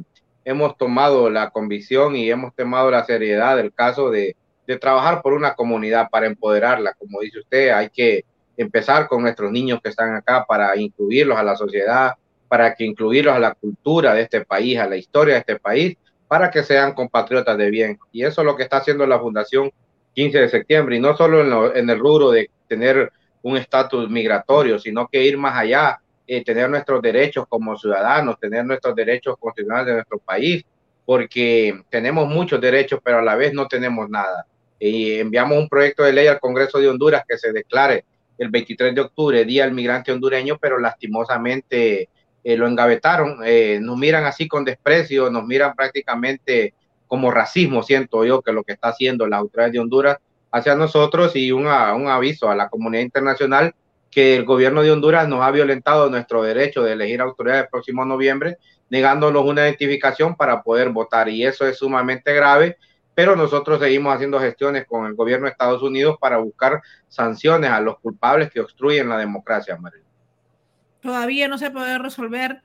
hemos tomado la convicción y hemos tomado la seriedad del caso de, de trabajar por una comunidad para empoderarla. Como dice usted, hay que empezar con nuestros niños que están acá para incluirlos a la sociedad, para que incluirlos a la cultura de este país, a la historia de este país, para que sean compatriotas de bien. Y eso es lo que está haciendo la Fundación 15 de septiembre, y no solo en, en el rubro de tener un estatus migratorio, sino que ir más allá eh, tener nuestros derechos como ciudadanos, tener nuestros derechos constitucionales de nuestro país, porque tenemos muchos derechos, pero a la vez no tenemos nada. Y enviamos un proyecto de ley al Congreso de Honduras que se declare el 23 de octubre, Día del Migrante Hondureño, pero lastimosamente eh, lo engavetaron, eh, nos miran así con desprecio, nos miran prácticamente como racismo, siento yo, que lo que está haciendo la autoridad de Honduras hacia nosotros y un aviso a la comunidad internacional que el gobierno de Honduras nos ha violentado nuestro derecho de elegir autoridades el próximo noviembre, negándonos una identificación para poder votar. Y eso es sumamente grave, pero nosotros seguimos haciendo gestiones con el gobierno de Estados Unidos para buscar sanciones a los culpables que obstruyen la democracia, María. Todavía no se puede resolver,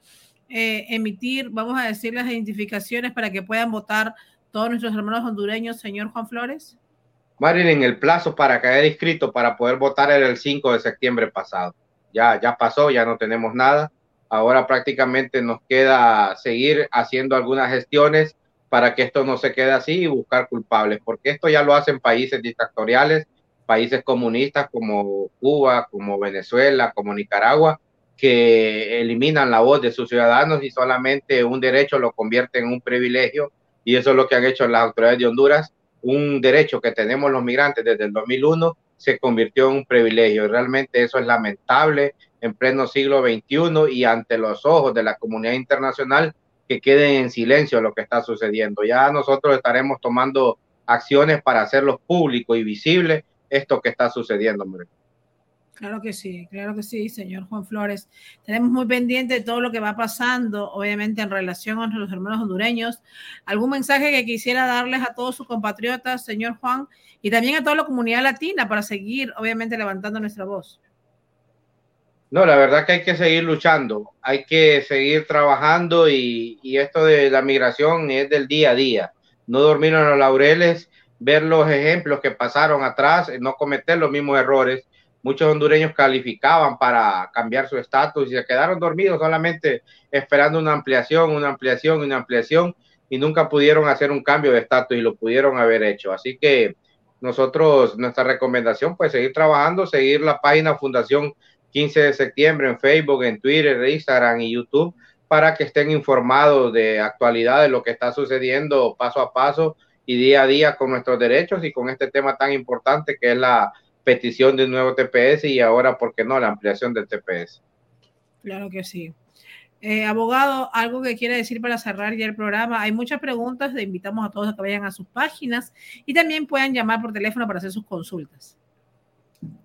eh, emitir, vamos a decir, las identificaciones para que puedan votar todos nuestros hermanos hondureños, señor Juan Flores. Marilyn, el plazo para caer inscrito para poder votar era el 5 de septiembre pasado. Ya, ya pasó, ya no tenemos nada. Ahora prácticamente nos queda seguir haciendo algunas gestiones para que esto no se quede así y buscar culpables, porque esto ya lo hacen países dictatoriales, países comunistas como Cuba, como Venezuela, como Nicaragua, que eliminan la voz de sus ciudadanos y solamente un derecho lo convierte en un privilegio. Y eso es lo que han hecho las autoridades de Honduras un derecho que tenemos los migrantes desde el 2001 se convirtió en un privilegio. Realmente eso es lamentable en pleno siglo XXI y ante los ojos de la comunidad internacional que queden en silencio lo que está sucediendo. Ya nosotros estaremos tomando acciones para hacerlo público y visible esto que está sucediendo. Hombre. Claro que sí, claro que sí, señor Juan Flores. Tenemos muy pendiente todo lo que va pasando, obviamente en relación a los hermanos hondureños. ¿Algún mensaje que quisiera darles a todos sus compatriotas, señor Juan, y también a toda la comunidad latina para seguir, obviamente, levantando nuestra voz? No, la verdad que hay que seguir luchando, hay que seguir trabajando y, y esto de la migración es del día a día. No dormir en los laureles, ver los ejemplos que pasaron atrás, no cometer los mismos errores muchos hondureños calificaban para cambiar su estatus y se quedaron dormidos solamente esperando una ampliación, una ampliación, una ampliación y nunca pudieron hacer un cambio de estatus y lo pudieron haber hecho. Así que nosotros, nuestra recomendación, pues seguir trabajando, seguir la página Fundación 15 de septiembre en Facebook, en Twitter, Instagram y YouTube para que estén informados de actualidad de lo que está sucediendo paso a paso y día a día con nuestros derechos y con este tema tan importante que es la petición de un nuevo TPS y ahora, ¿por qué no?, la ampliación del TPS. Claro que sí. Eh, abogado, algo que quiere decir para cerrar ya el programa. Hay muchas preguntas, le invitamos a todos a que vayan a sus páginas y también puedan llamar por teléfono para hacer sus consultas.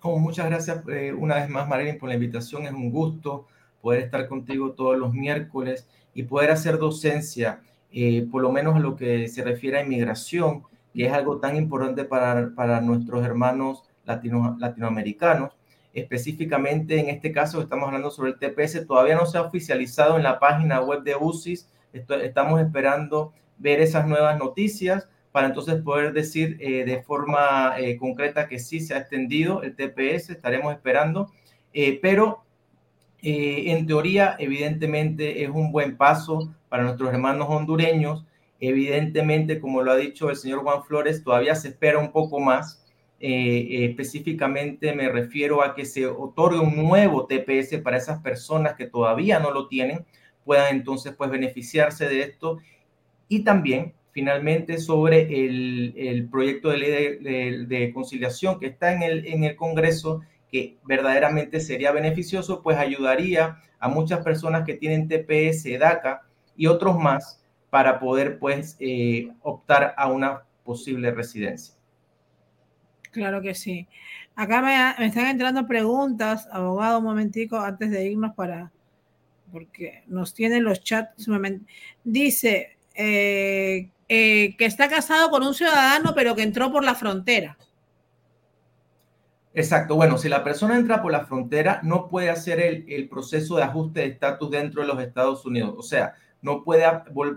Muchas gracias eh, una vez más, Marilyn, por la invitación. Es un gusto poder estar contigo todos los miércoles y poder hacer docencia, eh, por lo menos a lo que se refiere a inmigración, que es algo tan importante para, para nuestros hermanos latino, latinoamericanos. Específicamente en este caso estamos hablando sobre el TPS, todavía no se ha oficializado en la página web de UCIS, estamos esperando ver esas nuevas noticias para entonces poder decir eh, de forma eh, concreta que sí se ha extendido el TPS, estaremos esperando, eh, pero en teoría evidentemente es un buen paso para nuestros hermanos hondureños, evidentemente como lo ha dicho el señor Juan Flores, todavía se espera un poco más, específicamente me refiero a que se otorgue un nuevo TPS para esas personas que todavía no lo tienen, puedan entonces pues beneficiarse de esto. Y también finalmente sobre el, proyecto de ley de, conciliación que está en el, en el Congreso, que verdaderamente sería beneficioso, pues ayudaría a muchas personas que tienen TPS, DACA y otros más para poder pues eh, optar a una posible residencia. Claro que sí. Acá me, están entrando preguntas, abogado, un momentico, antes de irnos para, porque nos tienen los chats Dice, eh, eh, que está casado con un ciudadano, pero que entró por la frontera. Exacto. Bueno, si la persona entra por la frontera, no puede hacer el, proceso de ajuste de estatus dentro de los Estados Unidos. O sea, no puede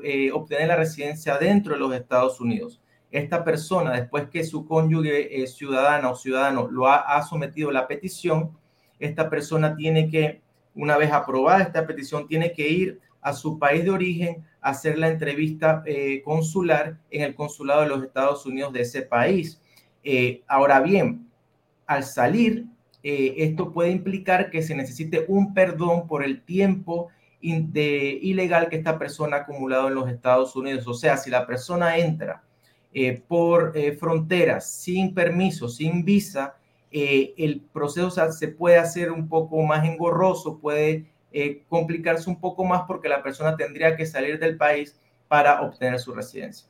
eh, obtener la residencia dentro de los Estados Unidos. Esta persona, después que su cónyuge ciudadana o ciudadano lo ha, ha sometido a la petición, esta persona tiene que, una vez aprobada esta petición, tiene que ir a su país de origen hacer la entrevista eh, consular en el consulado de los Estados Unidos de ese país. Eh, ahora bien, al salir, eh, esto puede implicar que se necesite un perdón por el tiempo de, ilegal que esta persona ha acumulado en los Estados Unidos. O sea, si la persona entra por fronteras sin permiso, sin visa, el proceso se puede hacer un poco más engorroso, puede eh, complicarse un poco más porque la persona tendría que salir del país para obtener su residencia.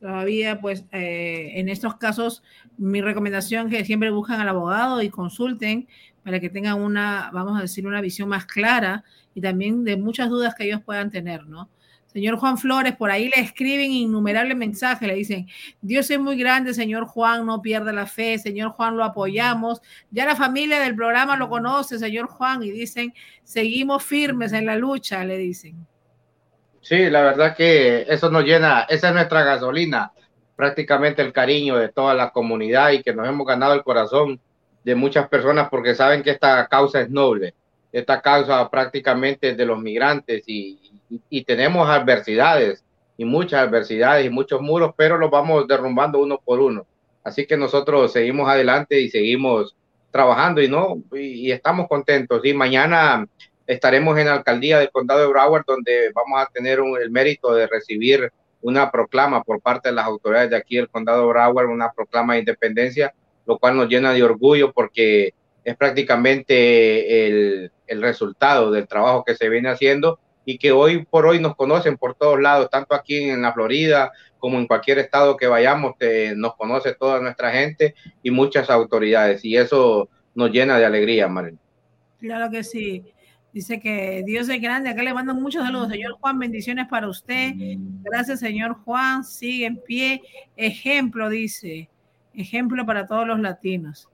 Todavía, pues, eh, en estos casos, mi recomendación es que siempre buscan al abogado y consulten para que tengan una, vamos a decir, una visión más clara y también de muchas dudas que ellos puedan tener, ¿no? Señor Juan Flores, por ahí le escriben innumerables mensajes, le dicen, Dios es muy grande, señor Juan, no pierda la fe, señor Juan, lo apoyamos. Ya la familia del programa lo conoce, señor Juan, y dicen, seguimos firmes en la lucha, le dicen. Sí, la verdad que eso nos llena, esa es nuestra gasolina, prácticamente el cariño de toda la comunidad y que nos hemos ganado el corazón de muchas personas porque saben que esta causa es noble, esta causa prácticamente de los migrantes y, y, tenemos adversidades y muchas adversidades y muchos muros, pero los vamos derrumbando uno por uno. Así que nosotros seguimos adelante y seguimos trabajando y no y, estamos contentos. Y mañana estaremos en la alcaldía del condado de Broward donde vamos a tener el mérito de recibir una proclama por parte de las autoridades de aquí del condado de Broward, una proclama de independencia, lo cual nos llena de orgullo porque es prácticamente el, el resultado del trabajo que se viene haciendo y que hoy por hoy nos conocen por todos lados, tanto aquí en la Florida como en cualquier estado que vayamos, nos conoce toda nuestra gente y muchas autoridades y eso nos llena de alegría, María. Claro que sí. Dice que Dios es grande. Acá le mando muchos saludos. Señor Juan, bendiciones para usted. Gracias, señor Juan. Sigue en pie. Ejemplo, dice. Ejemplo para todos los latinos.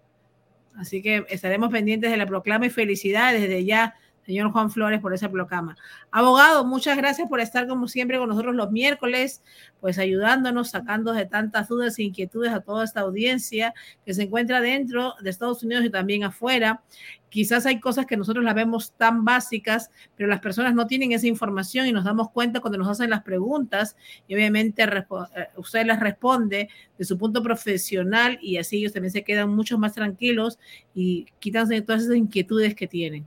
Así que estaremos pendientes de la proclama y felicidades desde ya señor Juan Flores, por esa proclama. Abogado, muchas gracias por estar como siempre con nosotros los miércoles, pues ayudándonos, sacando de tantas dudas e inquietudes a toda esta audiencia que se encuentra dentro de Estados Unidos y también afuera. Quizás hay cosas que nosotros las vemos tan básicas, pero las personas no tienen esa información y nos damos cuenta cuando nos hacen las preguntas y obviamente eh, usted las responde de su punto profesional y así ellos también se quedan mucho más tranquilos y quitanse todas esas inquietudes que tienen.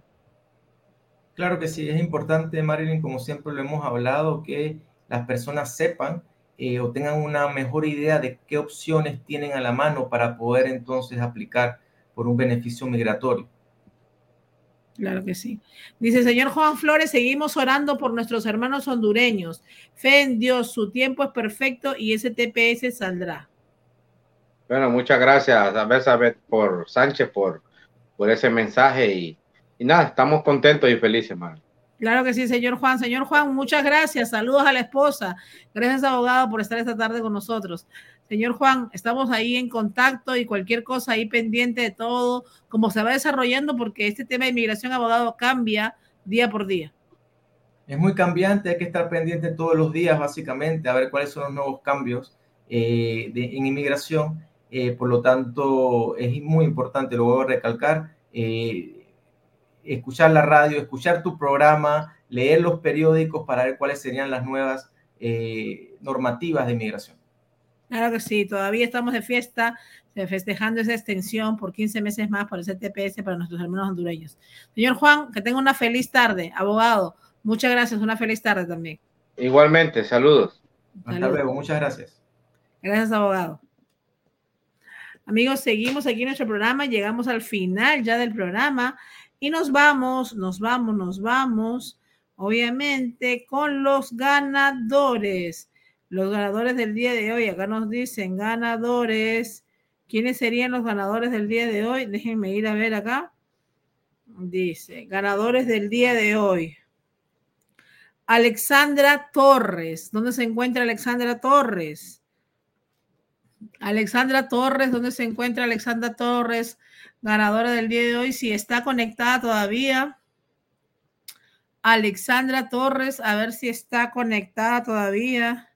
Claro que sí, es importante, Marilyn, como siempre lo hemos hablado, que las personas sepan eh, o tengan una mejor idea de qué opciones tienen a la mano para poder entonces aplicar por un beneficio migratorio. Claro que sí. Dice, señor Juan Flores, seguimos orando por nuestros hermanos hondureños. Fe en Dios, su tiempo es perfecto y ese TPS saldrá. Bueno, muchas gracias, a por Sánchez, por, por ese mensaje y y nada, estamos contentos y felices, man. Claro que sí, señor Juan. Señor Juan, muchas gracias. Saludos a la esposa. Gracias, abogado, por estar esta tarde con nosotros. Señor Juan, estamos ahí en contacto y cualquier cosa ahí pendiente de todo, como se va desarrollando, porque este tema de inmigración, abogado, cambia día por día. Es muy cambiante, hay que estar pendiente todos los días, básicamente, a ver cuáles son los nuevos cambios eh, en inmigración. Eh, por lo tanto, es muy importante, lo voy a recalcar, eh, escuchar la radio, escuchar tu programa, leer los periódicos para ver cuáles serían las nuevas eh, normativas de inmigración. Claro que sí, todavía estamos de fiesta, festejando esa extensión por 15 meses más por ese TPS para nuestros hermanos hondureños. Señor Juan, que tenga una feliz tarde, abogado. Muchas gracias, una feliz tarde también. Igualmente, saludos. Hasta luego, muchas gracias. Gracias, abogado. Amigos, seguimos aquí en nuestro programa, llegamos al final ya del programa. Y nos vamos, nos vamos, nos vamos, obviamente, con los ganadores. Los ganadores del día de hoy, acá nos dicen ganadores. ¿Quiénes serían los ganadores del día de hoy? Déjenme ir a ver acá. Dice, ganadores del día de hoy. Alexandra Torres. ¿Dónde se encuentra Alexandra Torres? Alexandra Torres, ¿dónde se encuentra Alexandra Torres? Ganadora del día de hoy, si está conectada todavía. Alexandra Torres, a ver si está conectada todavía.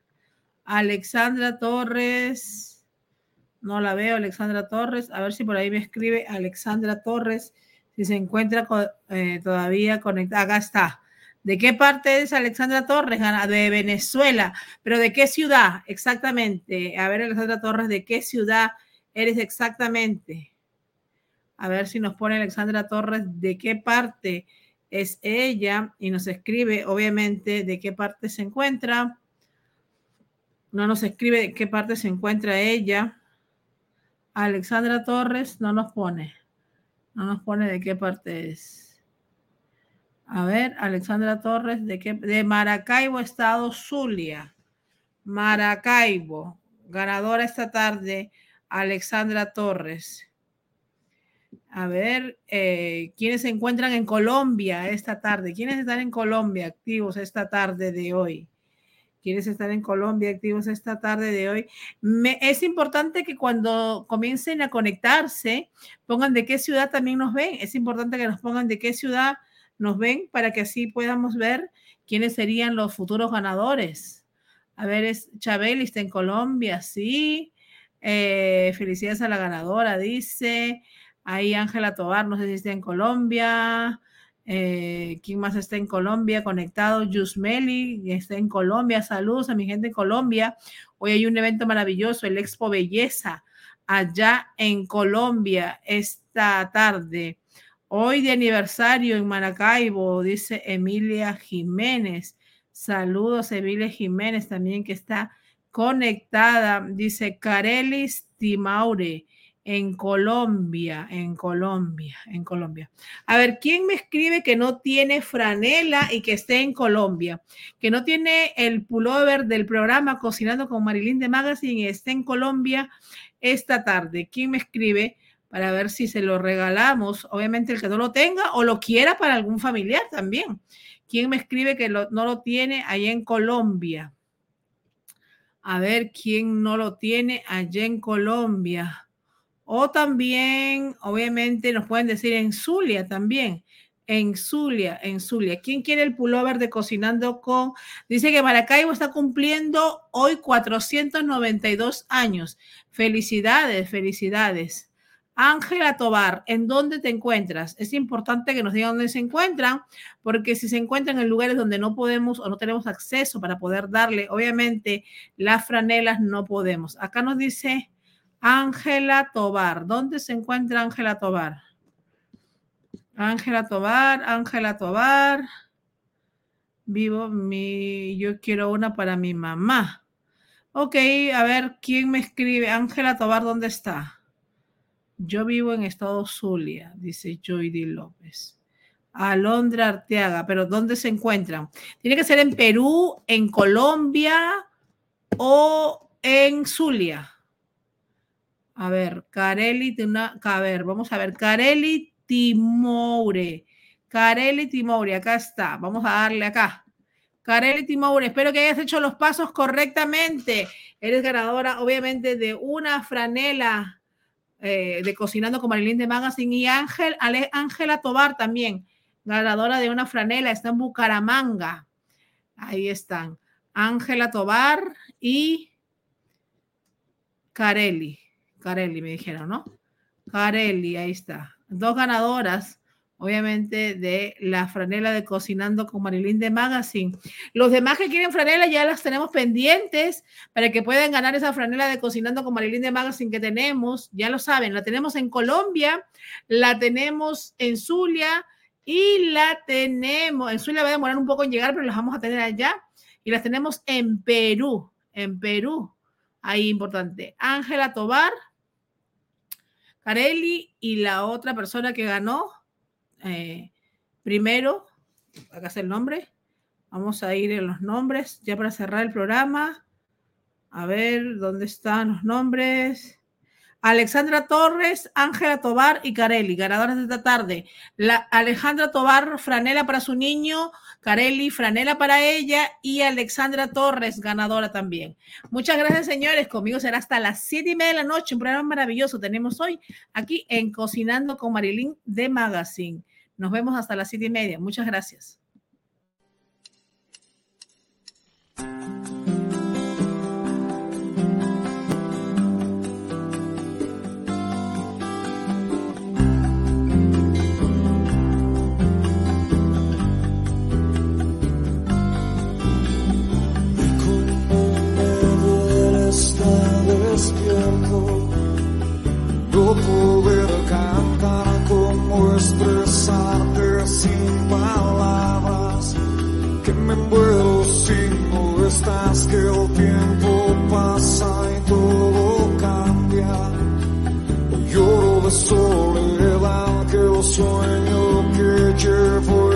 Alexandra Torres, no la veo, Alexandra Torres, a ver si por ahí me escribe Alexandra Torres, si se encuentra eh, todavía conectada. Acá está. ¿De qué parte es Alexandra Torres? De Venezuela. ¿Pero de qué ciudad exactamente? A ver, Alexandra Torres, ¿de qué ciudad eres exactamente? A ver si nos pone Alexandra Torres de qué parte es ella y nos escribe, obviamente, de qué parte se encuentra. No nos escribe de qué parte se encuentra ella. Alexandra Torres no nos pone. No nos pone de qué parte es. A ver, Alexandra Torres, ¿de qué? De Maracaibo, Estado Zulia. Maracaibo. Ganadora esta tarde, Alexandra Torres. A ver, eh, ¿quiénes se encuentran en Colombia esta tarde? ¿Quiénes están en Colombia activos esta tarde de hoy? ¿Quiénes están en Colombia activos esta tarde de hoy? Es importante que cuando comiencen a conectarse, pongan de qué ciudad también nos ven. Es importante que nos pongan de qué ciudad nos ven para que así podamos ver quiénes serían los futuros ganadores. A ver, es Chabeli está en Colombia, sí. Eh, felicidades a la ganadora, dice. Ahí Ángela Tobar, no sé si está en Colombia. Eh, ¿Quién más está en Colombia conectado? Yusmeli, está en Colombia. Saludos a mi gente en Colombia. Hoy hay un evento maravilloso, el Expo Belleza, allá en Colombia esta tarde. Hoy de aniversario en Maracaibo, dice Emilia Jiménez. Saludos, Emilia Jiménez también que está conectada. Dice Carelis Timaure en Colombia, en Colombia, en Colombia. A ver, ¿quién me escribe que no tiene franela y que esté en Colombia? Que no tiene el pullover del programa Cocinando con Marilyn de Magazine y esté en Colombia esta tarde. ¿Quién me escribe para ver si se lo regalamos? Obviamente el que no lo tenga o lo quiera para algún familiar también. ¿Quién me escribe que no lo tiene allá en Colombia? A ver, ¿quién no lo tiene allá en Colombia? O también, obviamente, nos pueden decir en Zulia también. En Zulia, en Zulia. ¿Quién quiere el pullover de Cocinando con? Dice que Maracaibo está cumpliendo hoy 492 años. Felicidades, felicidades. Ángela Tobar, ¿en dónde te encuentras? Es importante que nos digan dónde se encuentran, porque si se encuentran en lugares donde no podemos o no tenemos acceso para poder darle, obviamente, las franelas no podemos. Acá nos dice Ángela Tobar. ¿Dónde se encuentra Ángela Tobar? Ángela Tobar, Ángela Tobar. Vivo mi, yo quiero una para mi mamá. Ok, a ver, ¿quién me escribe? Ángela Tobar, ¿dónde está? Yo vivo en Estado Zulia, dice Joydy López. Alondra Arteaga, pero ¿dónde se encuentran? Tiene que ser en Perú, en Colombia o en Zulia. A ver, Carelli, a ver, vamos a ver, Carelli Timoure. Carelli Timouri, acá está. Vamos a darle acá. Carelli Timouri, espero que hayas hecho los pasos correctamente. Eres ganadora, obviamente, de una franela eh, de Cocinando con Marilyn de Magazine y Ángel, Ángela Tobar también, ganadora de una franela, está en Bucaramanga. Ahí están. Ángela Tobar y Carelli. Carelli me dijeron, ¿no? Carelli, ahí está. Dos ganadoras, obviamente, de la franela de Cocinando con Marilyn de Magazine. Los demás que quieren franela ya las tenemos pendientes para que puedan ganar esa franela de Cocinando con Marilyn de Magazine que tenemos. Ya lo saben, la tenemos en Colombia, la tenemos en Zulia y la tenemos, en Zulia va a demorar un poco en llegar, pero las vamos a tener allá. Y las tenemos en Perú, en Perú. Ahí importante. Ángela Tobar, Carelli y la otra persona que ganó eh, primero, acá está el nombre, vamos a ir en los nombres ya para cerrar el programa. A ver, ¿dónde están los nombres? Alexandra Torres, Ángela Tobar y Carelli, ganadoras de esta tarde. La Alejandra Tobar, franela para su niño, Carelli, franela para ella y Alexandra Torres, ganadora también. Muchas gracias, señores. Conmigo será hasta las siete y media de la noche. Un programa maravilloso tenemos hoy aquí en Cocinando con Marilyn de Magazine. Nos vemos hasta las siete y media. Muchas gracias. cuerpo, no poder cantar como expresarte sin palabras, que me muero si no que el tiempo pasa y todo cambia. Lloro de soledad que el sueño que llevo